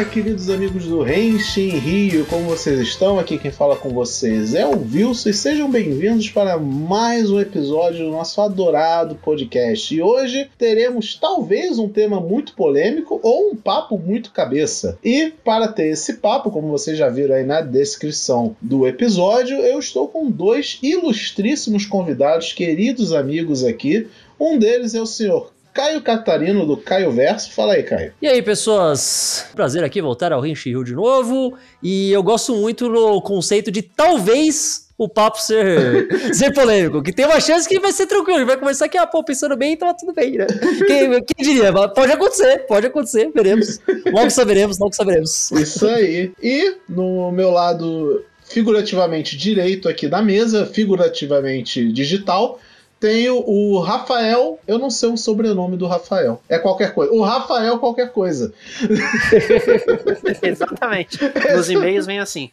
Olá, queridos amigos do Renshin Rio, como vocês estão? Aqui quem fala com vocês é o Wilson e sejam bem-vindos para mais um episódio do nosso adorado podcast. E hoje teremos talvez um tema muito polêmico ou um papo muito cabeça. E para ter esse papo, como vocês já viram aí na descrição do episódio, eu estou com dois ilustríssimos convidados, queridos amigos aqui. Um deles é o senhor Caio Catarino do Caio Verso. Fala aí, Caio. E aí, pessoas? Prazer aqui voltar ao Rinchi Rio de novo. E eu gosto muito do conceito de talvez o papo ser, ser polêmico, que tem uma chance que vai ser tranquilo, vai começar aqui, ah, pô, pensando bem, então tudo bem, né? Quem, quem diria? Pode acontecer, pode acontecer, veremos. Logo saberemos, logo saberemos. Isso aí. E no meu lado figurativamente direito aqui da mesa, figurativamente digital, tenho o Rafael, eu não sei o sobrenome do Rafael. É qualquer coisa. O Rafael qualquer coisa. Exatamente. Nos e-mails vem assim.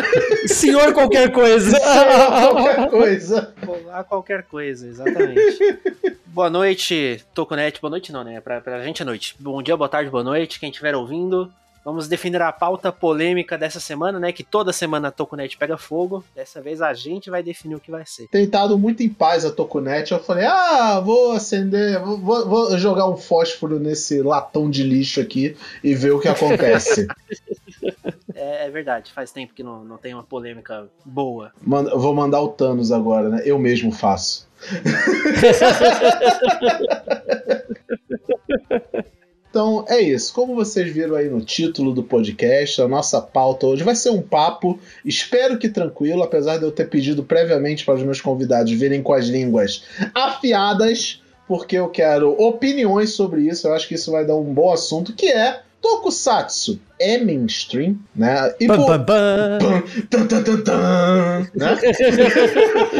Senhor qualquer coisa. Senhor qualquer coisa. Olá qualquer coisa, exatamente. boa noite, Toconet. Boa noite não, né? Pra, pra gente é noite. Bom dia, boa tarde, boa noite. Quem estiver ouvindo. Vamos definir a pauta polêmica dessa semana, né? Que toda semana a Tokunet pega fogo. Dessa vez a gente vai definir o que vai ser. Tem estado muito em paz a Tokunet. Eu falei, ah, vou acender, vou, vou, jogar um fósforo nesse latão de lixo aqui e ver o que acontece. é, é, verdade, faz tempo que não, não tem uma polêmica boa. Manda, vou mandar o Thanos agora, né? Eu mesmo faço. Então é isso. Como vocês viram aí no título do podcast, a nossa pauta hoje vai ser um papo, espero que tranquilo, apesar de eu ter pedido previamente para os meus convidados virem com as línguas afiadas, porque eu quero opiniões sobre isso. Eu acho que isso vai dar um bom assunto, que é Tokusatsu é mainstream, né? E por... Bam, bam, tan, tan, tan, tan, né?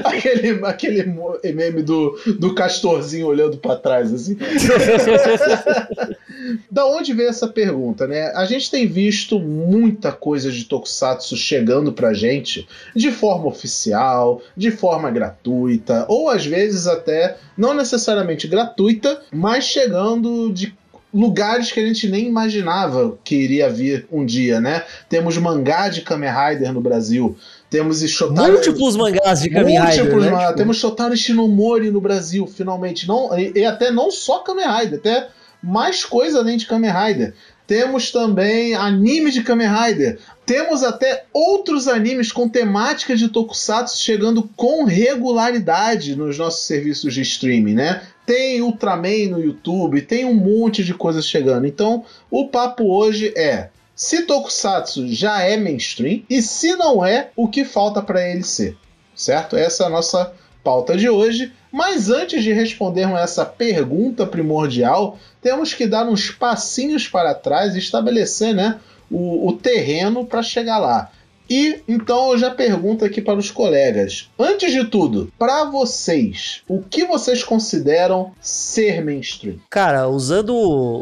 aquele, aquele meme do, do castorzinho olhando para trás, assim. da onde veio essa pergunta, né? A gente tem visto muita coisa de Tokusatsu chegando pra gente de forma oficial, de forma gratuita, ou às vezes até não necessariamente gratuita, mas chegando de lugares que a gente nem imaginava que iria vir um dia, né? Temos mangá de Kamen Rider no Brasil. Temos Shotaro... Múltiplos mangás de Kamen Rider. Múltiplos né? Tipo... Temos Shotaro Shinomori no Brasil, finalmente. Não, e, e, até não só Kamen Rider, até mais coisa além de Kamen Rider. Temos também anime de Kamen Rider. Temos até outros animes com temática de Tokusatsu chegando com regularidade nos nossos serviços de streaming, né? Tem Ultraman no YouTube, tem um monte de coisas chegando. Então, o papo hoje é se Tokusatsu já é mainstream e se não é, o que falta para ele ser, certo? Essa é a nossa pauta de hoje. Mas antes de respondermos essa pergunta primordial, temos que dar uns passinhos para trás e estabelecer né, o, o terreno para chegar lá. E então eu já pergunto aqui para os colegas. Antes de tudo, para vocês, o que vocês consideram ser mainstream? Cara, usando,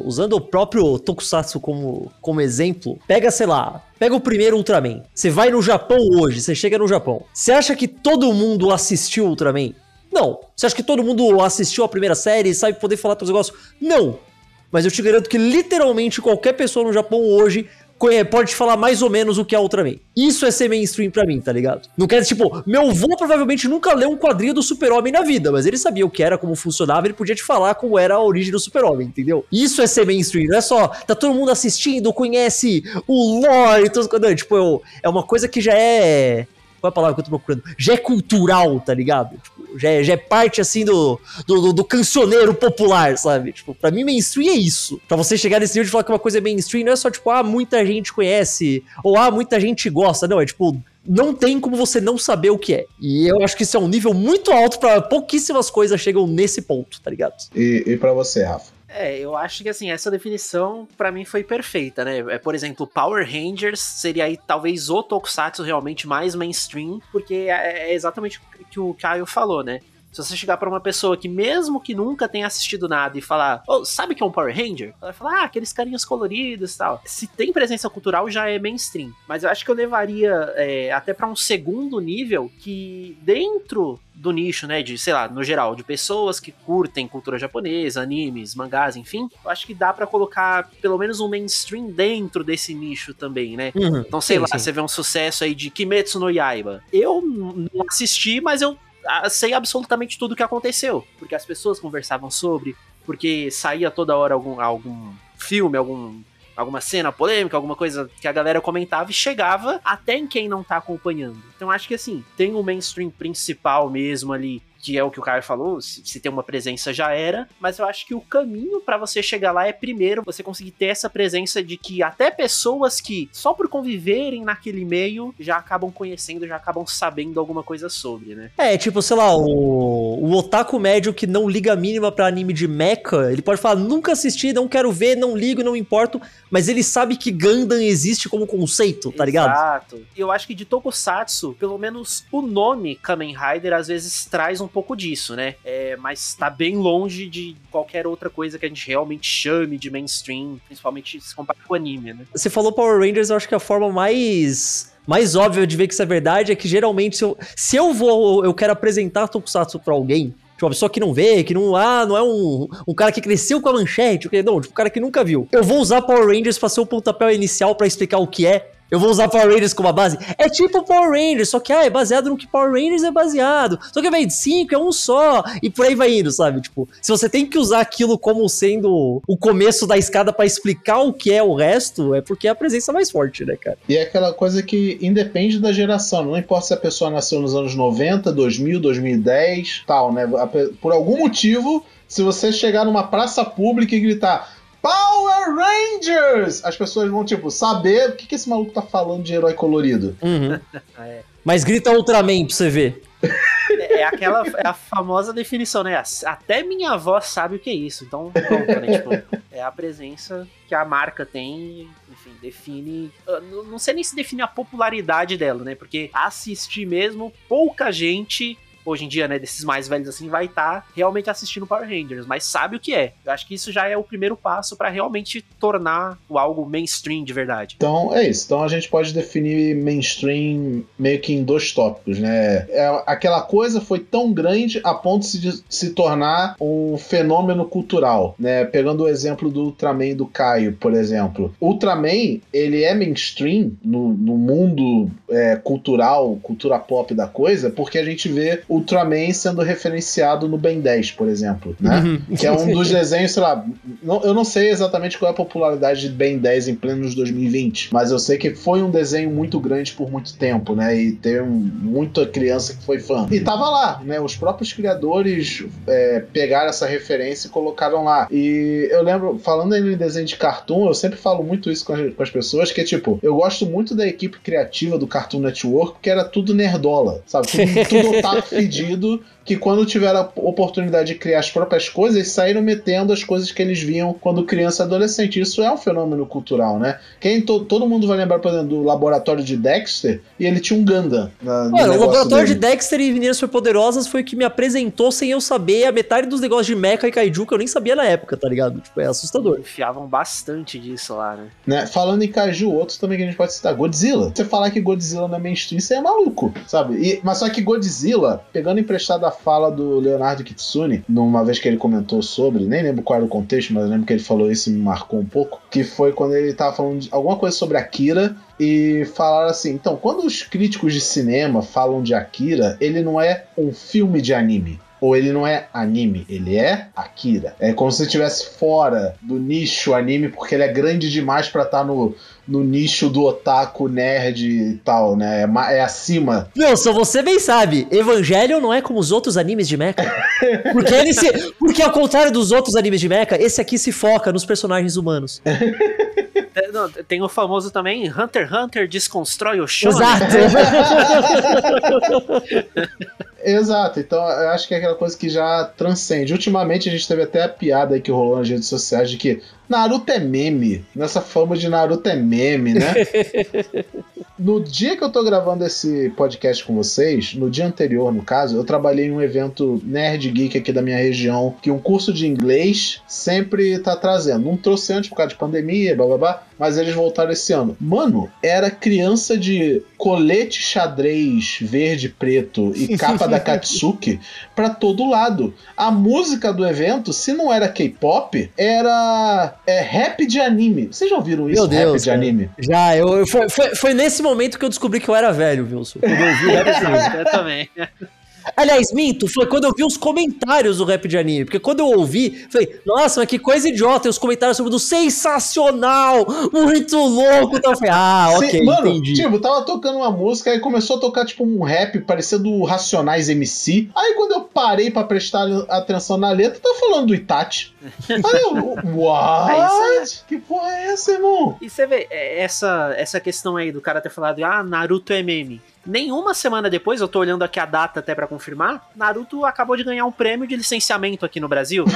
usando o próprio Tokusatsu como, como exemplo, pega, sei lá, Pega o primeiro Ultraman. Você vai no Japão hoje, você chega no Japão. Você acha que todo mundo assistiu Ultraman? Não. Você acha que todo mundo assistiu a primeira série e sabe poder falar todos os negócios? Não. Mas eu te garanto que literalmente qualquer pessoa no Japão hoje pode falar mais ou menos o que é Ultraman. Isso é ser mainstream pra mim, tá ligado? Não quer, tipo, meu avô provavelmente nunca leu um quadrinho do Super-Homem na vida, mas ele sabia o que era, como funcionava, ele podia te falar como era a origem do Super-Homem, entendeu? Isso é ser mainstream, não é só, tá todo mundo assistindo, conhece o lore e tudo, não, tipo, é uma coisa que já é qual é a palavra que eu tô procurando? Já é cultural, tá ligado? Tipo, já, é, já é parte, assim, do, do, do, cancioneiro popular, sabe? Tipo, pra mim, mainstream é isso. Pra você chegar nesse nível de falar que uma coisa é mainstream, não é só, tipo, ah, muita gente conhece, ou ah, muita gente gosta. Não, é tipo, não tem como você não saber o que é. E eu acho que isso é um nível muito alto para pouquíssimas coisas chegam nesse ponto, tá ligado? E, e para você, Rafa? É, eu acho que assim, essa definição para mim foi perfeita, né? É, por exemplo, Power Rangers seria aí talvez o Tokusatsu realmente mais mainstream, porque é, é exatamente o que o Caio falou, né? Se você chegar para uma pessoa que, mesmo que nunca tenha assistido nada, e falar, oh, sabe que é um Power Ranger? Ela vai falar, ah, aqueles carinhos coloridos e tal. Se tem presença cultural, já é mainstream. Mas eu acho que eu levaria é, até para um segundo nível que, dentro do nicho, né, de, sei lá, no geral, de pessoas que curtem cultura japonesa, animes, mangás, enfim, eu acho que dá para colocar pelo menos um mainstream dentro desse nicho também, né? Uhum. Então, sei sim, lá, sim. você vê um sucesso aí de Kimetsu no Yaiba. Eu não assisti, mas eu sei absolutamente tudo o que aconteceu, porque as pessoas conversavam sobre, porque saía toda hora algum, algum filme, algum alguma cena polêmica, alguma coisa que a galera comentava e chegava até em quem não tá acompanhando. Então acho que assim, tem o mainstream principal mesmo ali que é o que o Caio falou, se, se tem uma presença já era, mas eu acho que o caminho para você chegar lá é primeiro você conseguir ter essa presença de que até pessoas que só por conviverem naquele meio já acabam conhecendo, já acabam sabendo alguma coisa sobre, né? É, tipo, sei lá, o, o otaku médio que não liga a mínima para anime de mecha, ele pode falar, nunca assisti, não quero ver, não ligo, não importo, mas ele sabe que Gundam existe como conceito, tá ligado? Exato. E eu acho que de Tokusatsu, pelo menos o nome Kamen Rider às vezes traz um um pouco disso, né? É, mas tá bem longe de qualquer outra coisa que a gente realmente chame de mainstream, principalmente se comparar com anime, né? Você falou Power Rangers, eu acho que a forma mais mais óbvia de ver que isso é verdade é que geralmente se eu, se eu vou, eu quero apresentar Tokusatsu pra alguém, Tipo, uma pessoa que não vê, que não. Ah, não é um, um cara que cresceu com a manchete. Não, tipo, um cara que nunca viu. Eu vou usar Power Rangers pra ser o pontapé inicial para explicar o que é eu vou usar Power Rangers como base. É tipo Power Rangers, só que ah, é baseado no que Power Rangers é baseado. Só que de 5 é um só. E por aí vai indo, sabe? Tipo, se você tem que usar aquilo como sendo o começo da escada para explicar o que é o resto, é porque é a presença mais forte, né, cara? E é aquela coisa que independe da geração. Não importa se a pessoa nasceu nos anos 90, 2000, 2010, tal, né? Por algum motivo, se você chegar numa praça pública e gritar Power Rangers! As pessoas vão, tipo, saber o que, que esse maluco tá falando de herói colorido. Uhum. é. Mas grita Ultraman pra você ver. É, é aquela é a famosa definição, né? Até minha avó sabe o que é isso. Então, pronto, né? Tipo, é a presença que a marca tem, enfim, define. Não sei nem se define a popularidade dela, né? Porque assistir mesmo, pouca gente hoje em dia, né, desses mais velhos assim, vai estar tá realmente assistindo Power Rangers, mas sabe o que é. Eu acho que isso já é o primeiro passo para realmente tornar o algo mainstream de verdade. Então é isso. Então a gente pode definir mainstream meio que em dois tópicos, né? É, aquela coisa foi tão grande a ponto de se tornar um fenômeno cultural, né? Pegando o exemplo do Ultraman do Caio, por exemplo. Ultraman, ele é mainstream no, no mundo é, cultural, cultura pop da coisa, porque a gente vê o Ultraman sendo referenciado no Ben 10, por exemplo, né? Uhum. Que é um dos desenhos, sei lá, não, eu não sei exatamente qual é a popularidade de Ben 10 em plenos 2020, mas eu sei que foi um desenho muito grande por muito tempo, né? E tem um, muita criança que foi fã. E tava lá, né? Os próprios criadores é, pegaram essa referência e colocaram lá. E eu lembro, falando em desenho de cartoon, eu sempre falo muito isso com as, com as pessoas, que é tipo, eu gosto muito da equipe criativa do Cartoon Network, porque era tudo nerdola, sabe? Tudo, tudo pedido que quando tiveram a oportunidade de criar as próprias coisas, saíram metendo as coisas que eles viam quando criança e adolescente. Isso é um fenômeno cultural, né? Quem to, todo mundo vai lembrar, por exemplo, do laboratório de Dexter, e ele tinha um Gundam. Na, o laboratório dele. de Dexter e Meninas Superpoderosas foi o que me apresentou sem eu saber a metade dos negócios de Mecha e Kaiju que eu nem sabia na época, tá ligado? Tipo, é assustador. Enfiavam bastante disso lá, né? né? Falando em Kaiju, outros também que a gente pode citar. Godzilla. Você falar que Godzilla não é mainstream, você é maluco, sabe? E, mas só que Godzilla, pegando emprestado a fala do Leonardo Kitsune, numa vez que ele comentou sobre, nem lembro qual era o contexto, mas lembro que ele falou isso e me marcou um pouco, que foi quando ele tava falando de alguma coisa sobre Akira e falaram assim: então, quando os críticos de cinema falam de Akira, ele não é um filme de anime ou ele não é anime, ele é Akira. É como se estivesse fora do nicho anime, porque ele é grande demais para estar tá no, no nicho do otaku nerd e tal, né? É, é acima. Não, só você bem sabe, Evangelion não é como os outros animes de mecha. Porque ele se, porque ao contrário dos outros animes de mecha, esse aqui se foca nos personagens humanos. tem o famoso também Hunter x Hunter desconstrói o show. Exato. Exato, então eu acho que é aquela coisa que já transcende. Ultimamente a gente teve até a piada aí que rolou nas redes sociais de que Naruto é meme. Nessa fama de Naruto é meme, né? no dia que eu tô gravando esse podcast com vocês, no dia anterior, no caso, eu trabalhei em um evento nerd geek aqui da minha região, que um curso de inglês sempre tá trazendo. Não trouxe antes por causa de pandemia, blá blá blá, mas eles voltaram esse ano. Mano, era criança de colete xadrez verde, preto e capa da Katsuki pra todo lado. A música do evento, se não era K-pop, era é, rap de anime. Vocês já ouviram isso? Meu Deus, rap de cara. anime? Já, eu, eu- foi, foi, foi nesse momento que eu descobri que eu era velho, Wilson. Quando eu ouvi o rap de anime. Eu também. Aliás, minto, foi quando eu vi os comentários do rap de anime. Porque quando eu ouvi, falei, nossa, mas que coisa idiota. E os comentários sobre do sensacional, muito louco. Então eu falei, ah, Sim, ok, mano, entendi. tipo, tava tocando uma música e começou a tocar, tipo, um rap parecendo Racionais MC. Aí quando eu parei pra prestar atenção na letra, tá falando do Itachi. Aí eu, what? Que porra é essa, irmão? E você vê, é, essa, essa questão aí do cara ter falado, ah, Naruto é meme. Nenhuma semana depois, eu tô olhando aqui a data até pra confirmar, Naruto acabou de ganhar um prêmio de licenciamento aqui no Brasil.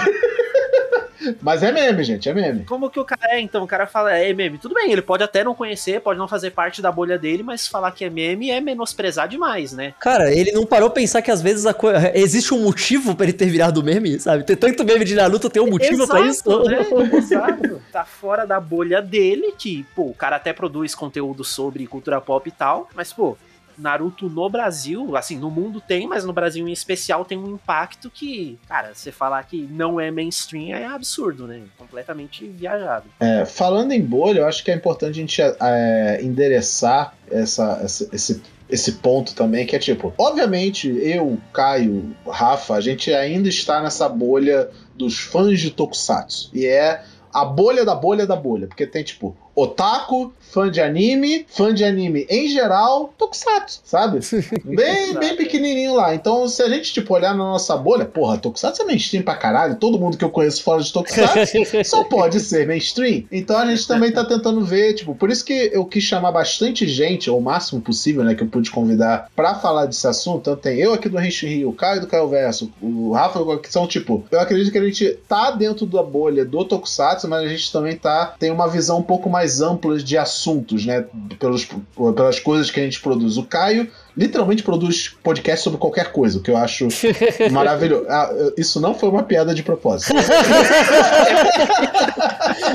Mas é meme, gente, é meme. Como que o cara é, então? O cara fala, é meme. Tudo bem, ele pode até não conhecer, pode não fazer parte da bolha dele, mas falar que é meme é menosprezar demais, né? Cara, ele não parou pra pensar que às vezes a co- existe um motivo pra ele ter virado meme, sabe? Ter tanto meme de Naruto, tem um motivo pra isso. né? Exato. Tá fora da bolha dele, que, pô, o cara até produz conteúdo sobre cultura pop e tal, mas, pô, Naruto no Brasil, assim, no mundo tem, mas no Brasil em especial tem um impacto que, cara, você falar que não é mainstream é absurdo, né? Completamente viajado. É, falando em bolha, eu acho que é importante a gente é, endereçar essa, essa- esse, esse ponto também, que é tipo, obviamente, eu, Caio, Rafa, a gente ainda está nessa bolha dos fãs de Tokusatsu. E é a bolha da bolha da bolha. Porque tem, tipo, otaku, fã de anime, fã de anime em geral, Tokusatsu, sabe? Bem, bem pequenininho lá. Então, se a gente, tipo, olhar na nossa bolha, porra, Tokusatsu é mainstream pra caralho. Todo mundo que eu conheço fora de Tokusatsu só pode ser mainstream. Então a gente também tá tentando ver, tipo, por isso que eu quis chamar bastante gente, ou o máximo possível, né, que eu pude convidar pra falar desse assunto. Então tem eu aqui do Renshin Rio, o Caio do Caio Verso, o Rafa, que são, tipo, eu acredito que a gente tá dentro da bolha do Tokusatsu, mas a gente também tá, tem uma visão um pouco mais ampla de assuntos, né, pelos, pelas coisas que a gente produz. O Caio literalmente produz podcast sobre qualquer coisa, o que eu acho maravilhoso. Ah, isso não foi uma piada de propósito.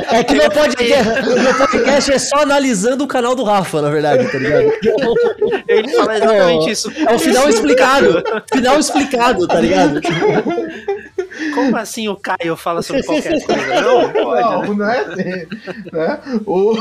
É que meu podcast, meu podcast é só analisando o canal do Rafa, na verdade, tá ligado? Ele fala exatamente isso. É o final explicado. Final explicado, tá ligado? Como assim o Caio fala sobre qualquer coisa? Não, pode, né? Não, não é assim. né? O,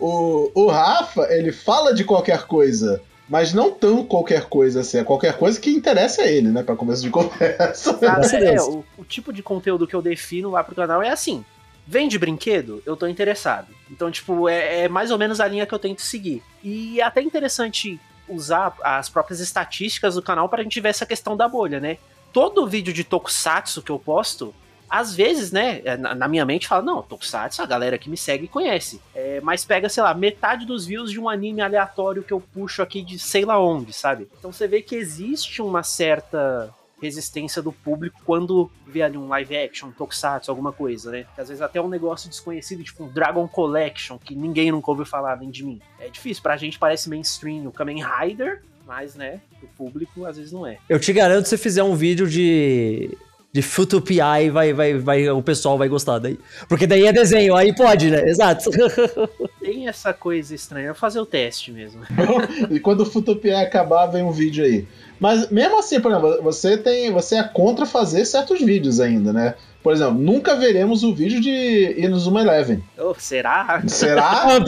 o, o Rafa, ele fala de qualquer coisa, mas não tão qualquer coisa assim. É qualquer coisa que interessa a ele, né? Pra começo de conversa. A Sabe, é, o, o tipo de conteúdo que eu defino lá pro canal é assim. Vende brinquedo, eu tô interessado. Então, tipo, é, é mais ou menos a linha que eu tento seguir. E é até interessante usar as próprias estatísticas do canal pra gente ver essa questão da bolha, né? Todo vídeo de Tokusatsu que eu posto, às vezes, né, é, na, minha mente fala, não, Tokusatsu, a galera que me segue conhece. É, mas pega, sei lá, metade dos views de um anime aleatório que eu puxo aqui de sei lá onde, sabe? Então você vê que existe uma certa resistência do público quando vê ali um live action, um tokusatsu, alguma coisa, né? Às vezes até um negócio desconhecido, tipo um Dragon Collection, que ninguém nunca ouviu falar, vem de mim. É difícil, pra gente parece mainstream o Kamen Rider, mas, né, o público às vezes não é. Eu te garanto, se você fizer um vídeo de. De Futupi, vai, vai, vai, o pessoal vai gostar daí. Porque daí é desenho, aí pode, né? Exato. Tem essa coisa estranha, eu vou fazer o teste mesmo. e quando o Futopia acabar, vem um vídeo aí. Mas mesmo assim, por exemplo, você tem. Você é contra fazer certos vídeos ainda, né? Por exemplo, nunca veremos o vídeo de Inuzuma Eleven. Oh, será? Será?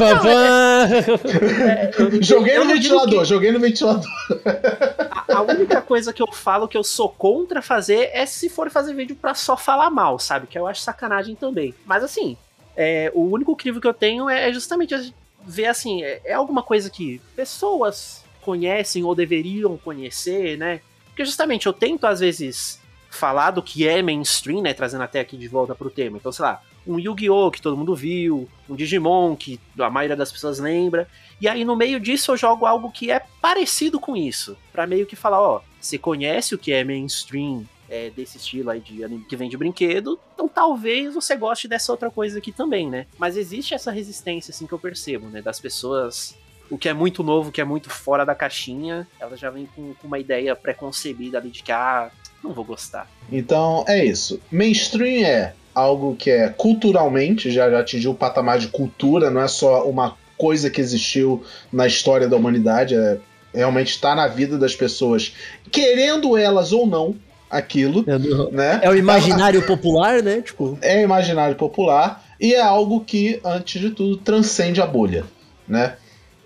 É, eu- joguei no ventilador, joguei no ventilador. A, a única coisa que eu falo que eu sou contra fazer é se for fazer vídeo pra só falar mal, sabe? Que eu acho sacanagem também. Mas assim, é, o único crivo que eu tenho é, é justamente ver assim, é, é alguma coisa que pessoas conhecem ou deveriam conhecer, né? Porque justamente eu tento às vezes falar do que é mainstream, né? Trazendo até aqui de volta pro tema. Então, sei lá, um Yu-Gi-Oh! que todo mundo viu, um Digimon que a maioria das pessoas lembra. E aí no meio disso eu jogo algo que é parecido com isso, Pra meio que falar, ó, você conhece o que é mainstream é, desse estilo aí de anime que vem de brinquedo, então talvez você goste dessa outra coisa aqui também, né? Mas existe essa resistência assim que eu percebo, né, das pessoas o que é muito novo, o que é muito fora da caixinha, ela já vem com, com uma ideia pré-concebida ali de que, ah, não vou gostar. Então é isso. Mainstream é algo que é culturalmente, já, já atingiu o patamar de cultura, não é só uma coisa que existiu na história da humanidade, é realmente está na vida das pessoas, querendo elas ou não aquilo, É, do- né? é o imaginário popular, né? Tipo, É imaginário popular e é algo que, antes de tudo, transcende a bolha, né?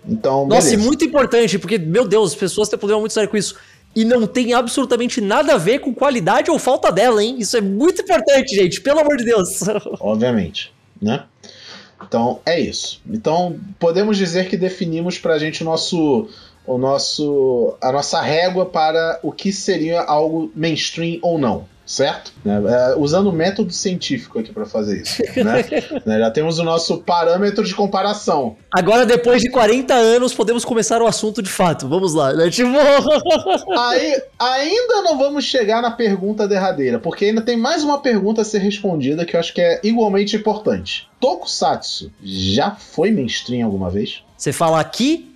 Então, nossa, e muito importante, porque, meu Deus, as pessoas têm problema muito sério com isso. E não tem absolutamente nada a ver com qualidade ou falta dela, hein? Isso é muito importante, gente, pelo amor de Deus. obviamente, né? Então é isso. Então podemos dizer que definimos pra gente o nosso o nosso a nossa régua para o que seria algo mainstream ou não, certo? Né? É, usando o método científico aqui pra fazer isso, né? Né, Já temos o nosso parâmetro de comparação. Agora, depois de 40 anos, podemos começar o assunto de fato. Vamos lá, né? Tipo. Aí ainda não vamos chegar na pergunta derradeira, porque ainda tem mais uma pergunta a ser respondida que eu acho que é igualmente importante. Tokusatsu já foi mainstream alguma vez? Você fala aqui,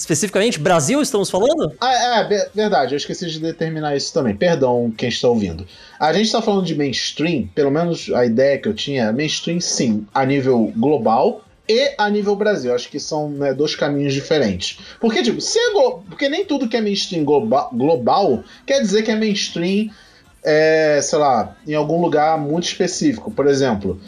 especificamente, Brasil, estamos falando? Ah, é, be- verdade, eu esqueci de determinar isso também. Perdão quem está ouvindo. A gente está falando de mainstream, pelo menos a ideia que eu tinha é mainstream sim, a nível global e a nível Brasil. Acho que são né, dois caminhos diferentes. Porque, tipo, se é porque nem tudo que é mainstream globa- global quer dizer que é mainstream, é, sei lá, em algum lugar muito específico. Por exemplo,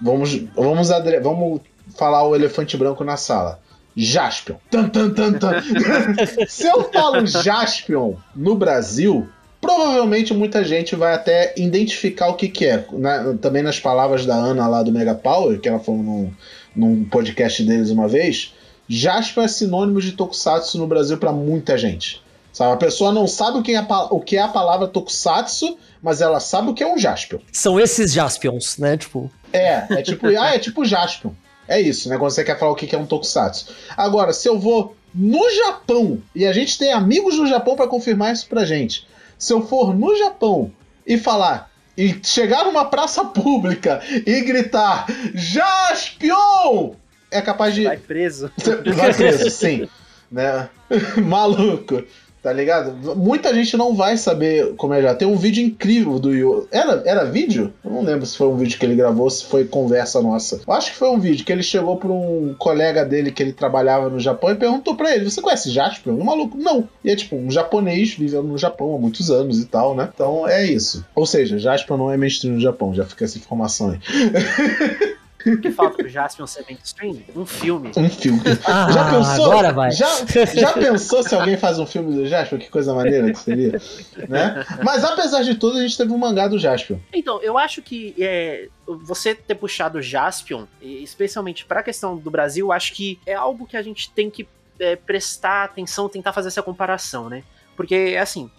vamos, vamos, vamos falar o elefante branco na sala. Jaspion. Tan, tan, tan, tan. Se eu falo Jaspion no Brasil, provavelmente muita gente vai até identificar o que, que é. Na- também nas palavras da Ana lá do Mega Power, que ela falou num, num podcast deles uma vez, Jaspion é sinônimo de Tokusatsu no Brasil pra muita gente. Sabe? A pessoa não sabe o que, é a, o que é a palavra Tokusatsu, mas ela sabe o que é um Jaspion. São esses Jaspions, né? Tipo. É, é tipo, ah, é tipo Jaspion. É isso, né? Quando você quer falar o que é um tokusatsu. Agora, se eu vou no Japão, e a gente tem amigos no Japão pra confirmar isso pra gente. Se eu for no Japão e falar, e chegar numa praça pública e gritar Jaspion, é capaz de. Vai preso. Vai preso, sim. Né? Maluco. Tá ligado? Muita gente não vai saber como é já. Tem um vídeo incrível do Yu. Era, era vídeo? Eu não lembro se foi um vídeo que ele gravou, se foi conversa nossa. Eu acho que foi um vídeo que ele chegou pra um colega dele que ele trabalhava no Japão e perguntou pra ele: Você conhece Jaspion? O maluco, não. E é tipo um japonês vivendo no Japão há muitos anos e tal, né? Então é isso. Ou seja, Jaspion não é mainstream no Japão, já fica essa informação aí. O que falta pro Jaspion ser mainstream? Um filme. Um filme. Ah, Já pensou? agora vai. Já, já pensou se alguém faz um filme do Jaspion? Que coisa maneira que seria, né? Mas apesar de tudo, a gente teve um mangá do Jaspion. Então, eu acho que é, você ter puxado o Jaspion, especialmente pra questão do Brasil, acho que é algo que a gente tem que é, prestar atenção, tentar fazer essa comparação, né? Porque, assim,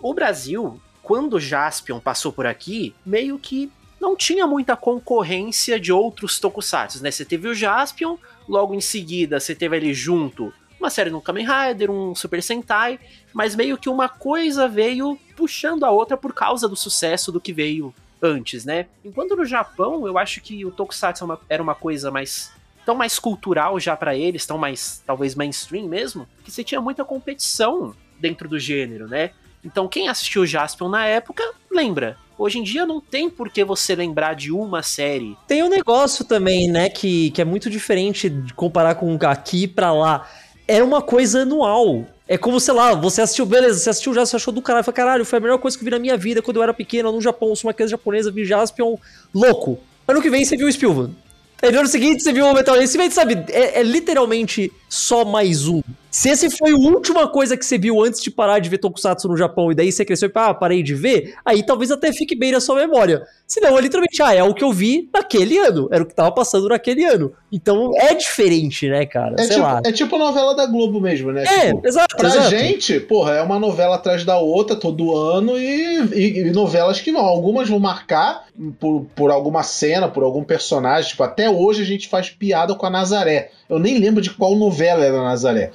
o Brasil, quando o Jaspion passou por aqui, meio que não tinha muita concorrência de outros tokusatsu, né? Você teve o Jaspion, logo em seguida você teve ali junto uma série no Kamen Rider, um Super Sentai, mas meio que uma coisa veio puxando a outra por causa do sucesso do que veio antes, né? Enquanto no Japão, eu acho que o Tokusatsu é era uma coisa mais tão mais cultural já pra eles, tão mais talvez mainstream mesmo, que você tinha muita competição dentro do gênero, né? Então quem assistiu Jaspion na época lembra. Hoje em dia não tem por que você lembrar de uma série. Tem um negócio também, né, que, que é muito diferente de comparar com aqui pra lá. Era uma coisa anual. É como, sei lá, você assistiu, beleza, você assistiu já, você achou do caralho, foi caralho, foi a melhor coisa que eu vi na minha vida quando eu era pequeno, no Japão, sou uma criança japonesa, vi Jaspion, louco. Ano que vem você viu o Spielberg. Aí no ano seguinte você viu o Metal Gear, Você sabe, é, é literalmente só mais um. Se esse foi a última coisa que você viu antes de parar de ver Tokusatsu no Japão e daí você cresceu e ah, parei de ver, aí talvez até fique bem na sua memória. Se não, é literalmente, ah, é o que eu vi naquele ano, era o que tava passando naquele ano. Então é diferente, né, cara? É Sei tipo, lá. é tipo novela da Globo mesmo, né? É, Tipo, exato, Pra exato. gente, porra, é uma novela atrás da outra todo ano e, e- e novelas que vão. Algumas vão marcar por, por alguma cena, por algum personagem. Tipo, até hoje a gente faz piada com a Nazaré. Eu nem lembro de qual novela era a Nazaré.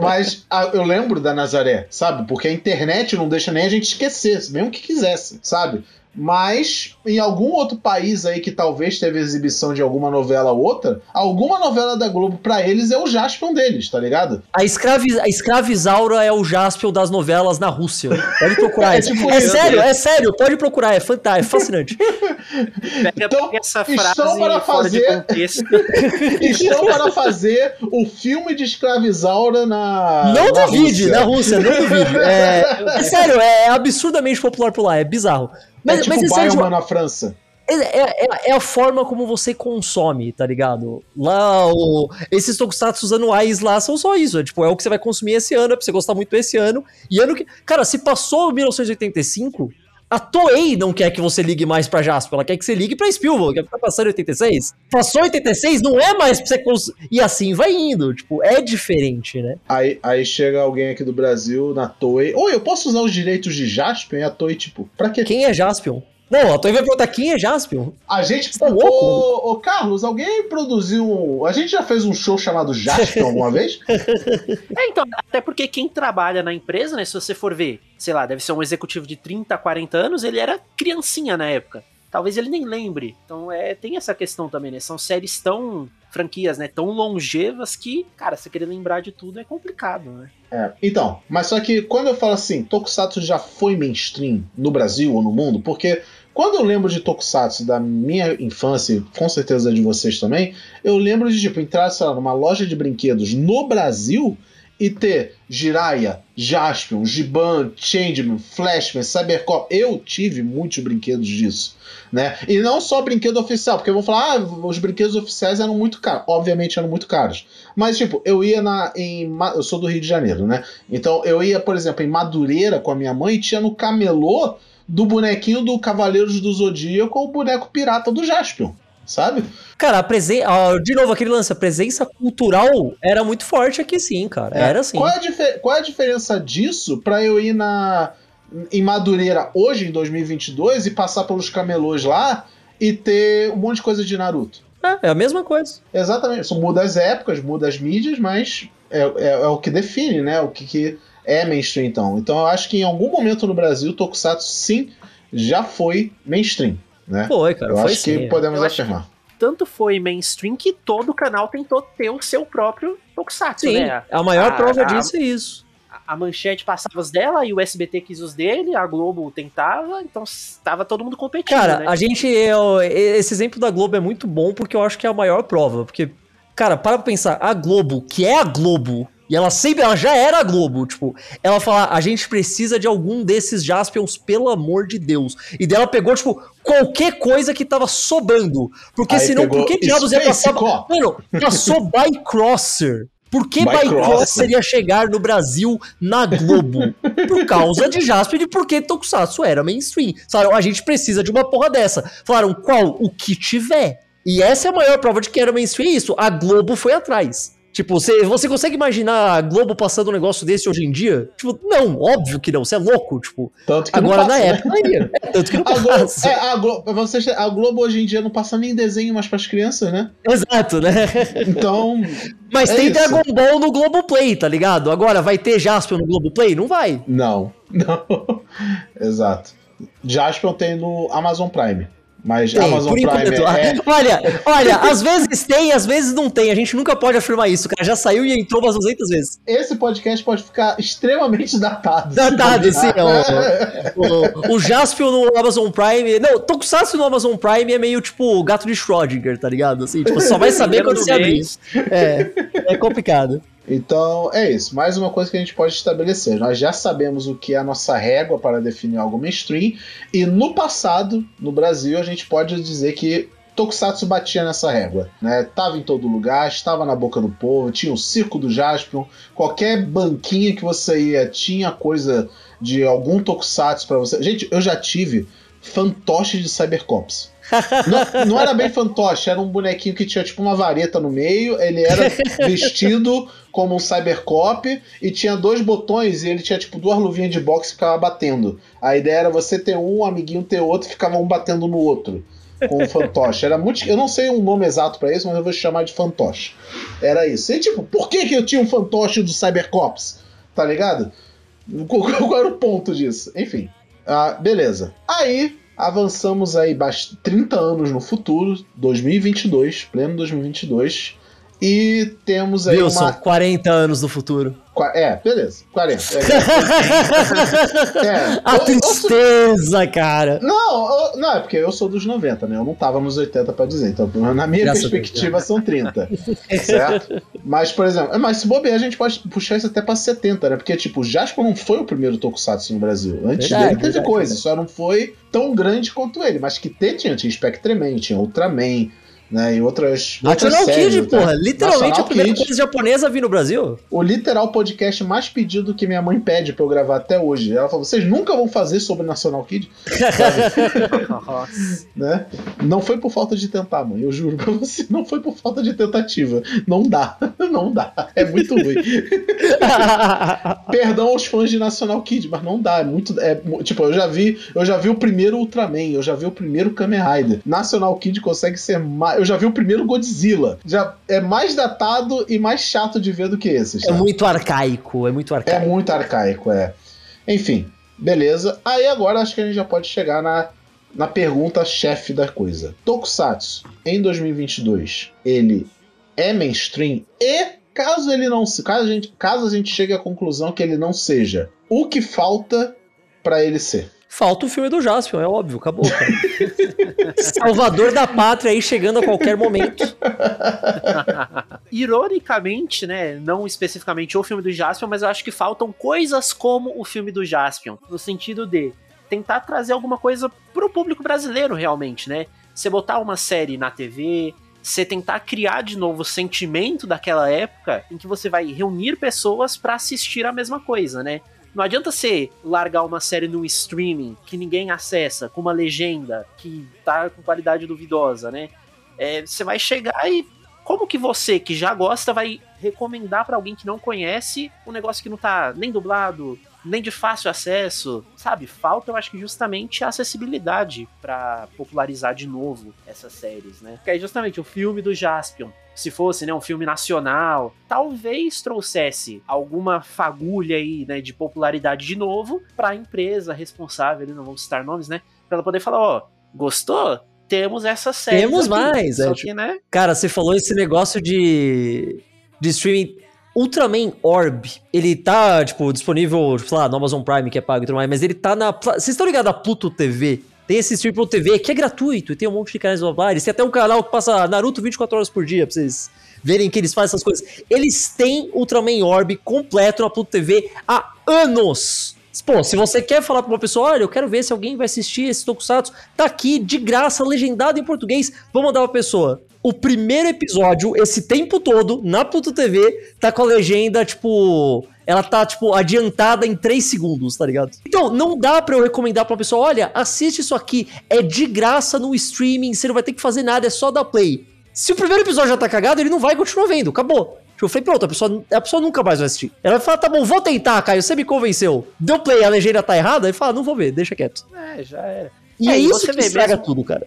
Mas ah, eu lembro da Nazaré, sabe? Porque a internet não deixa nem a gente esquecer, mesmo que quisesse, sabe? Mas em algum outro país aí que talvez teve exibição de alguma novela ou outra, alguma novela da Globo pra eles é o Jaspion deles, tá ligado? A, escravi, a escravizaura é o Jaspion das novelas na Rússia. Pode procurar. É tipo é isso. sério, é sério, pode procurar, é fantástico, é fascinante. Pega, Então, essa estão frase para fora de fazer- contexto. Estão para fazer o filme de escravizaura na. não na duvide, Rússia. na Rússia, não duvide. É, é sério, é absurdamente popular por lá, é bizarro. Mas, é tipo mas sério, Bioman na França. É, é- é- é a forma como você consome, tá ligado? Lá, o- esses tokusatsu anuais lá são só isso. É, tipo, é o que você vai consumir esse ano, é pra você gostar muito esse ano. E ano que. Cara, se passou 1985, a Toei não quer que você ligue mais pra Jasper, ela quer que você ligue pra Spielberg, que tá passando em 86. Passou 86, não é mais pra você cons... E assim vai indo. Tipo, é diferente, né? Aí, aí chega alguém aqui do Brasil na Toei. Oi, eu posso usar os direitos de Jaspion? E a Toei, tipo, pra quê? Quem é Jaspion? Não, a Toei vai perguntar quem é Jaspion. A gente. Tá louco? Ô, ô, Carlos, alguém produziu. A gente já fez um show chamado Jaspion alguma vez? É, então, até porque quem trabalha na empresa, né, se você for ver, sei lá, deve ser um executivo de 30, 40 anos, ele era criancinha na época. Talvez ele nem lembre. Então, é, tem essa questão também, né? São séries tão franquias, né, tão longevas que, cara, você querer lembrar de tudo é complicado, né? É, então, mas só que quando eu falo assim, Tokusatsu já foi mainstream no Brasil ou no mundo, porque quando eu lembro de Tokusatsu da minha infância, com certeza de vocês também, eu lembro de tipo entrar, sei lá, numa loja de brinquedos no Brasil e ter Jiraiya, Jaspion, Giban, Changeman, Flashman, Cybercop. Eu tive muitos brinquedos disso, né? E não só brinquedo oficial, porque vão falar, ah, os brinquedos oficiais eram muito caros. Obviamente eram muito caros. Mas, tipo, eu ia na. Em, eu sou do Rio de Janeiro, né? Então eu ia, por exemplo, em Madureira com a minha mãe e tinha no camelô do bonequinho do Cavaleiros do Zodíaco ou o boneco pirata do Jaspion, sabe? Cara, a presença. De novo, aquele lance, a presença cultural era muito forte aqui, sim, cara. É. Era assim. Qual é, qual é a diferença disso pra eu ir na em Madureira hoje, em 2022, e passar pelos camelôs lá e ter um monte de coisa de Naruto? É, é a mesma coisa. Exatamente. Isso muda as épocas, muda as mídias, mas é, é- é o que define, né? O que, que é mainstream, então. Então eu acho que em algum momento no Brasil, Tokusatsu sim já foi mainstream, né? Foi, cara. eu foi acho sim. que podemos Eu acho afirmar. Tanto foi mainstream que todo canal tentou ter o seu próprio Tokusatsu, Sim, né? a maior A- prova a- disso é isso. A manchete passava os dela e o SBT quis os dele, a Globo tentava, então estava todo mundo competindo, Cara, né? a gente. eu- esse exemplo da Globo é muito bom porque eu acho que é a maior prova. Porque, cara, para pra pensar, a Globo, que é a Globo, e ela sempre, ela já era a Globo, tipo, ela fala, a gente precisa de algum desses Jaspions, pelo amor de Deus. E dela pegou, tipo, qualquer coisa que tava sobrando. Porque Aí senão, por que diabos ia passar. Mano, passou Bycrosser. Por que Bycrosser. Bycrosser ia chegar no Brasil na Globo? Por causa de Jasper e porque Tokusatsu era mainstream. Falaram, a gente precisa de uma porra dessa. Falaram, qual? O que tiver. E essa é a maior prova de que era mainstream é isso. A Globo foi atrás. Tipo, você, você consegue imaginar a Globo passando um negócio desse hoje em dia? Tipo, não, óbvio que não. Você é louco, tipo. Tanto que Agora não passa, na né? época ia. É, tanto que não A Globo, passa. é, a, Globo, vocês, a Globo hoje em dia não passa nem desenho mais pras crianças, né? Exato, né? Então, Mas É tem isso. Dragon Ball no Globoplay, tá ligado? Agora, vai ter Jasper no Globoplay? Não vai. não. Não. Exato. Jaspion tem no Amazon Prime. Mas Tem, Amazon por Prime enquanto. é, Olha, olha, às vezes tem, às vezes não tem. A gente nunca pode afirmar isso. O cara já saiu e entrou umas 200 vezes. esse podcast pode ficar extremamente datado. Datado, sim, ó. O, o Jaspion no Amazon Prime. Não, Tokusatsu no Amazon Prime é meio tipo o gato de Schrödinger, tá ligado? Assim, tipo, só vai saber quando você abrir. É, é complicado. Então, é isso. Mais uma coisa que a gente pode estabelecer. Nós já sabemos o que é a nossa régua para definir algo mainstream. E no passado, no Brasil, a gente pode dizer que Tokusatsu batia nessa régua. Né? Tava em todo lugar, estava na boca do povo, tinha o circo do Jaspion. Qualquer banquinha que você ia tinha coisa de algum Tokusatsu para você. Gente, eu já tive fantoche de Cybercops. Não, não era bem fantoche, era um bonequinho que tinha tipo uma vareta no meio, ele era vestido como um cybercop e tinha dois botões e ele tinha tipo duas luvinhas de boxe que ficava batendo. A ideia era você ter um, um amiguinho ter outro e ficava um batendo no outro com o fantoche. Era muito, eu não sei um nome exato pra isso, mas eu vou chamar de fantoche. Era isso. E tipo, por que que eu tinha um fantoche do Cybercops? Tá ligado? Qual era o ponto disso? Enfim. Ah, beleza. Aí Avançamos aí 30 anos no futuro, 2022, pleno 2022. E temos aí Wilson, uma... 40 anos no futuro. É, beleza, 40. É, é. A tristeza, cara. Não, não, é porque eu sou dos 90, né? Eu não tava nos 80 pra dizer. Então, na minha Graças perspectiva, são 30. certo? Mas, por exemplo, mas se bobear, a gente pode puxar isso até pra 70, né? Porque, tipo, o Jasper não foi o primeiro Tokusatsu no Brasil. Antes verdade, dele teve verdade, coisa, verdade. só não foi tão grande quanto ele. Mas que ter, tinha, tinha Spectreman, tinha Ultraman né? E outras. National outras Kid, porra. Literalmente National a primeira Kid. coisa japonesa a vir no Brasil. O literal podcast mais pedido que minha mãe pede pra eu gravar até hoje. Ela falou: vocês nunca vão fazer sobre National Kid? né? Não foi por falta de tentar, mãe. Eu juro pra você. Não foi por falta de tentativa. Não dá. Não dá. É muito ruim. Perdão aos fãs de National Kid, mas não dá. É muito. É, tipo, eu já vi. Eu já vi o primeiro Ultraman, eu já vi o primeiro Kamen Rider. National Kid consegue ser mais eu já vi o primeiro Godzilla. Já é mais datado e mais chato de ver do que esse. É muito arcaico, é muito arcaico. É muito arcaico, é. Enfim, beleza. Aí agora acho que a gente já pode chegar na, na pergunta chefe da coisa. Tokusatsu, em 2022, ele é mainstream e caso ele não se caso a gente caso a gente chegue à conclusão que ele não seja, o que falta para ele ser? Falta o filme do Jaspion, é óbvio, acabou. Salvador da pátria aí chegando a qualquer momento. Ironicamente, né, não especificamente o filme do Jaspion, mas eu acho que faltam coisas como o filme do Jaspion, no sentido de tentar trazer alguma coisa pro público brasileiro realmente, né? Você botar uma série na TV, você tentar criar de novo o sentimento daquela época em que você vai reunir pessoas para assistir a mesma coisa, né? Não adianta você largar uma série no streaming que ninguém acessa, com uma legenda que tá com qualidade duvidosa, né? É, você vai chegar e como que você, que já gosta, vai recomendar para alguém que não conhece um negócio que não tá nem dublado, nem de fácil acesso, sabe? Falta, eu acho que justamente a acessibilidade para popularizar de novo essas séries, né? Porque aí justamente o filme do Jaspion, se fosse né, um filme nacional, talvez trouxesse alguma fagulha aí, né, de popularidade de novo para a empresa responsável, não vamos citar nomes, né? Pra ela poder falar, ó, gostou? Temos essa série. Temos aqui. mais, é. Que, né? Cara, você falou esse negócio de, de streaming Ultraman Orb, ele tá, tipo, disponível, sei lá, no Amazon Prime, que é pago e tudo mais, mas ele tá na. Vocês estão ligados a Pluto TV? Tem esse stream TV que é gratuito e tem um monte de canais. Eles têm até um canal que passa Naruto 24 horas por dia pra vocês verem que eles fazem essas coisas. Eles têm Ultraman Orb completo na Pluto TV há anos. Pô, se você quer falar pra uma pessoa, olha, eu quero ver se alguém vai assistir esse Tokusatsu, tá aqui de graça, legendado em português, vamos mandar pra pessoa o primeiro episódio, esse tempo todo, na Pluto TV, tá com a legenda, tipo. Ela tá, tipo, adiantada em 3 segundos, tá ligado? Então, não dá pra eu recomendar pra pessoa: olha, assiste isso aqui, é de graça no streaming, você não vai ter que fazer nada, é só dar play. Se o primeiro episódio já tá cagado, ele não vai continuar vendo, acabou. Tipo, eu falei, pronto, a pessoa, a pessoa nunca mais vai assistir. Ela vai falar, tá bom, vou tentar, Caio, você me convenceu. Deu play, a legenda tá errada, e fala, não vou ver, deixa quieto. É, já era. E é, é isso que estraga mesmo... tudo, cara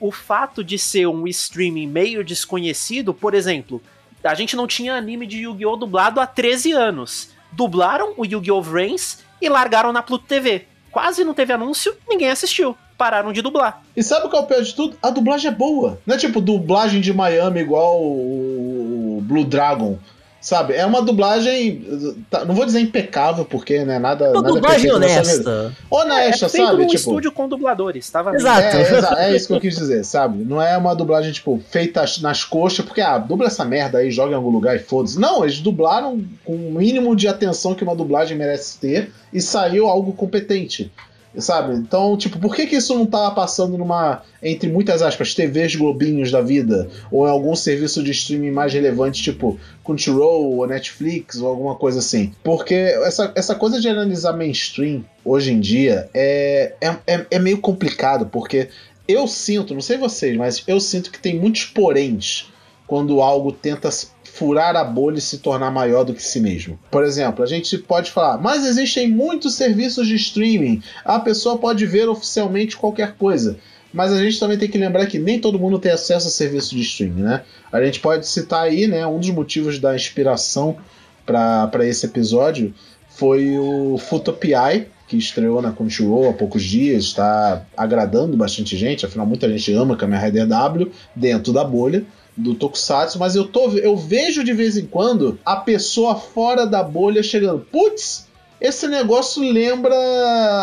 o fato de ser um streaming meio desconhecido, por exemplo, a gente não tinha anime de Yu-Gi-Oh! dublado há 13 anos. Dublaram o Yu-Gi-Oh! Vrains e largaram na Pluto TV. Quase não teve anúncio, ninguém assistiu. Pararam de dublar. E sabe o que é o pior de tudo? A dublagem é boa. Não é tipo dublagem de Miami igual o Blue Dragon Sabe? É uma dublagem. Tá, não vou dizer impecável, porque né, nada. Uma nada dublagem honesta. Honesta, é, é sabe? Um tipo, estúdio com dubladores, tava Exato. É, é, isso que eu quis dizer, sabe? Não é uma dublagem, tipo, feita nas coxas, porque, ah, dubla essa merda aí, joga em algum lugar e foda-se. Não, eles dublaram com o mínimo de atenção que uma dublagem merece ter e saiu algo competente. Sabe? Então, tipo, por que, que isso não tá passando numa, entre muitas aspas, TVs globinhos da vida? Ou em algum serviço de streaming mais relevante, tipo Crunchyroll ou Netflix ou alguma coisa assim? Porque essa, essa coisa de analisar mainstream hoje em dia é, é, é, é meio complicado, porque eu sinto, não sei vocês, mas eu sinto que tem muitos poréns quando algo tenta furar a bolha e se tornar maior do que si mesmo. Por exemplo, a gente pode falar, mas existem muitos serviços de streaming, a pessoa pode ver oficialmente qualquer coisa. Mas a gente também tem que lembrar que nem todo mundo tem acesso a serviço de streaming, né? A gente pode citar aí, né, um dos motivos da inspiração para esse episódio foi o Futopiai, que estreou na Crunchyroll há poucos dias, está agradando bastante gente, afinal muita gente ama Kamen Rider W dentro da bolha do Tokusatsu, mas eu, tô, eu vejo de vez em quando a pessoa fora da bolha chegando, putz, esse negócio lembra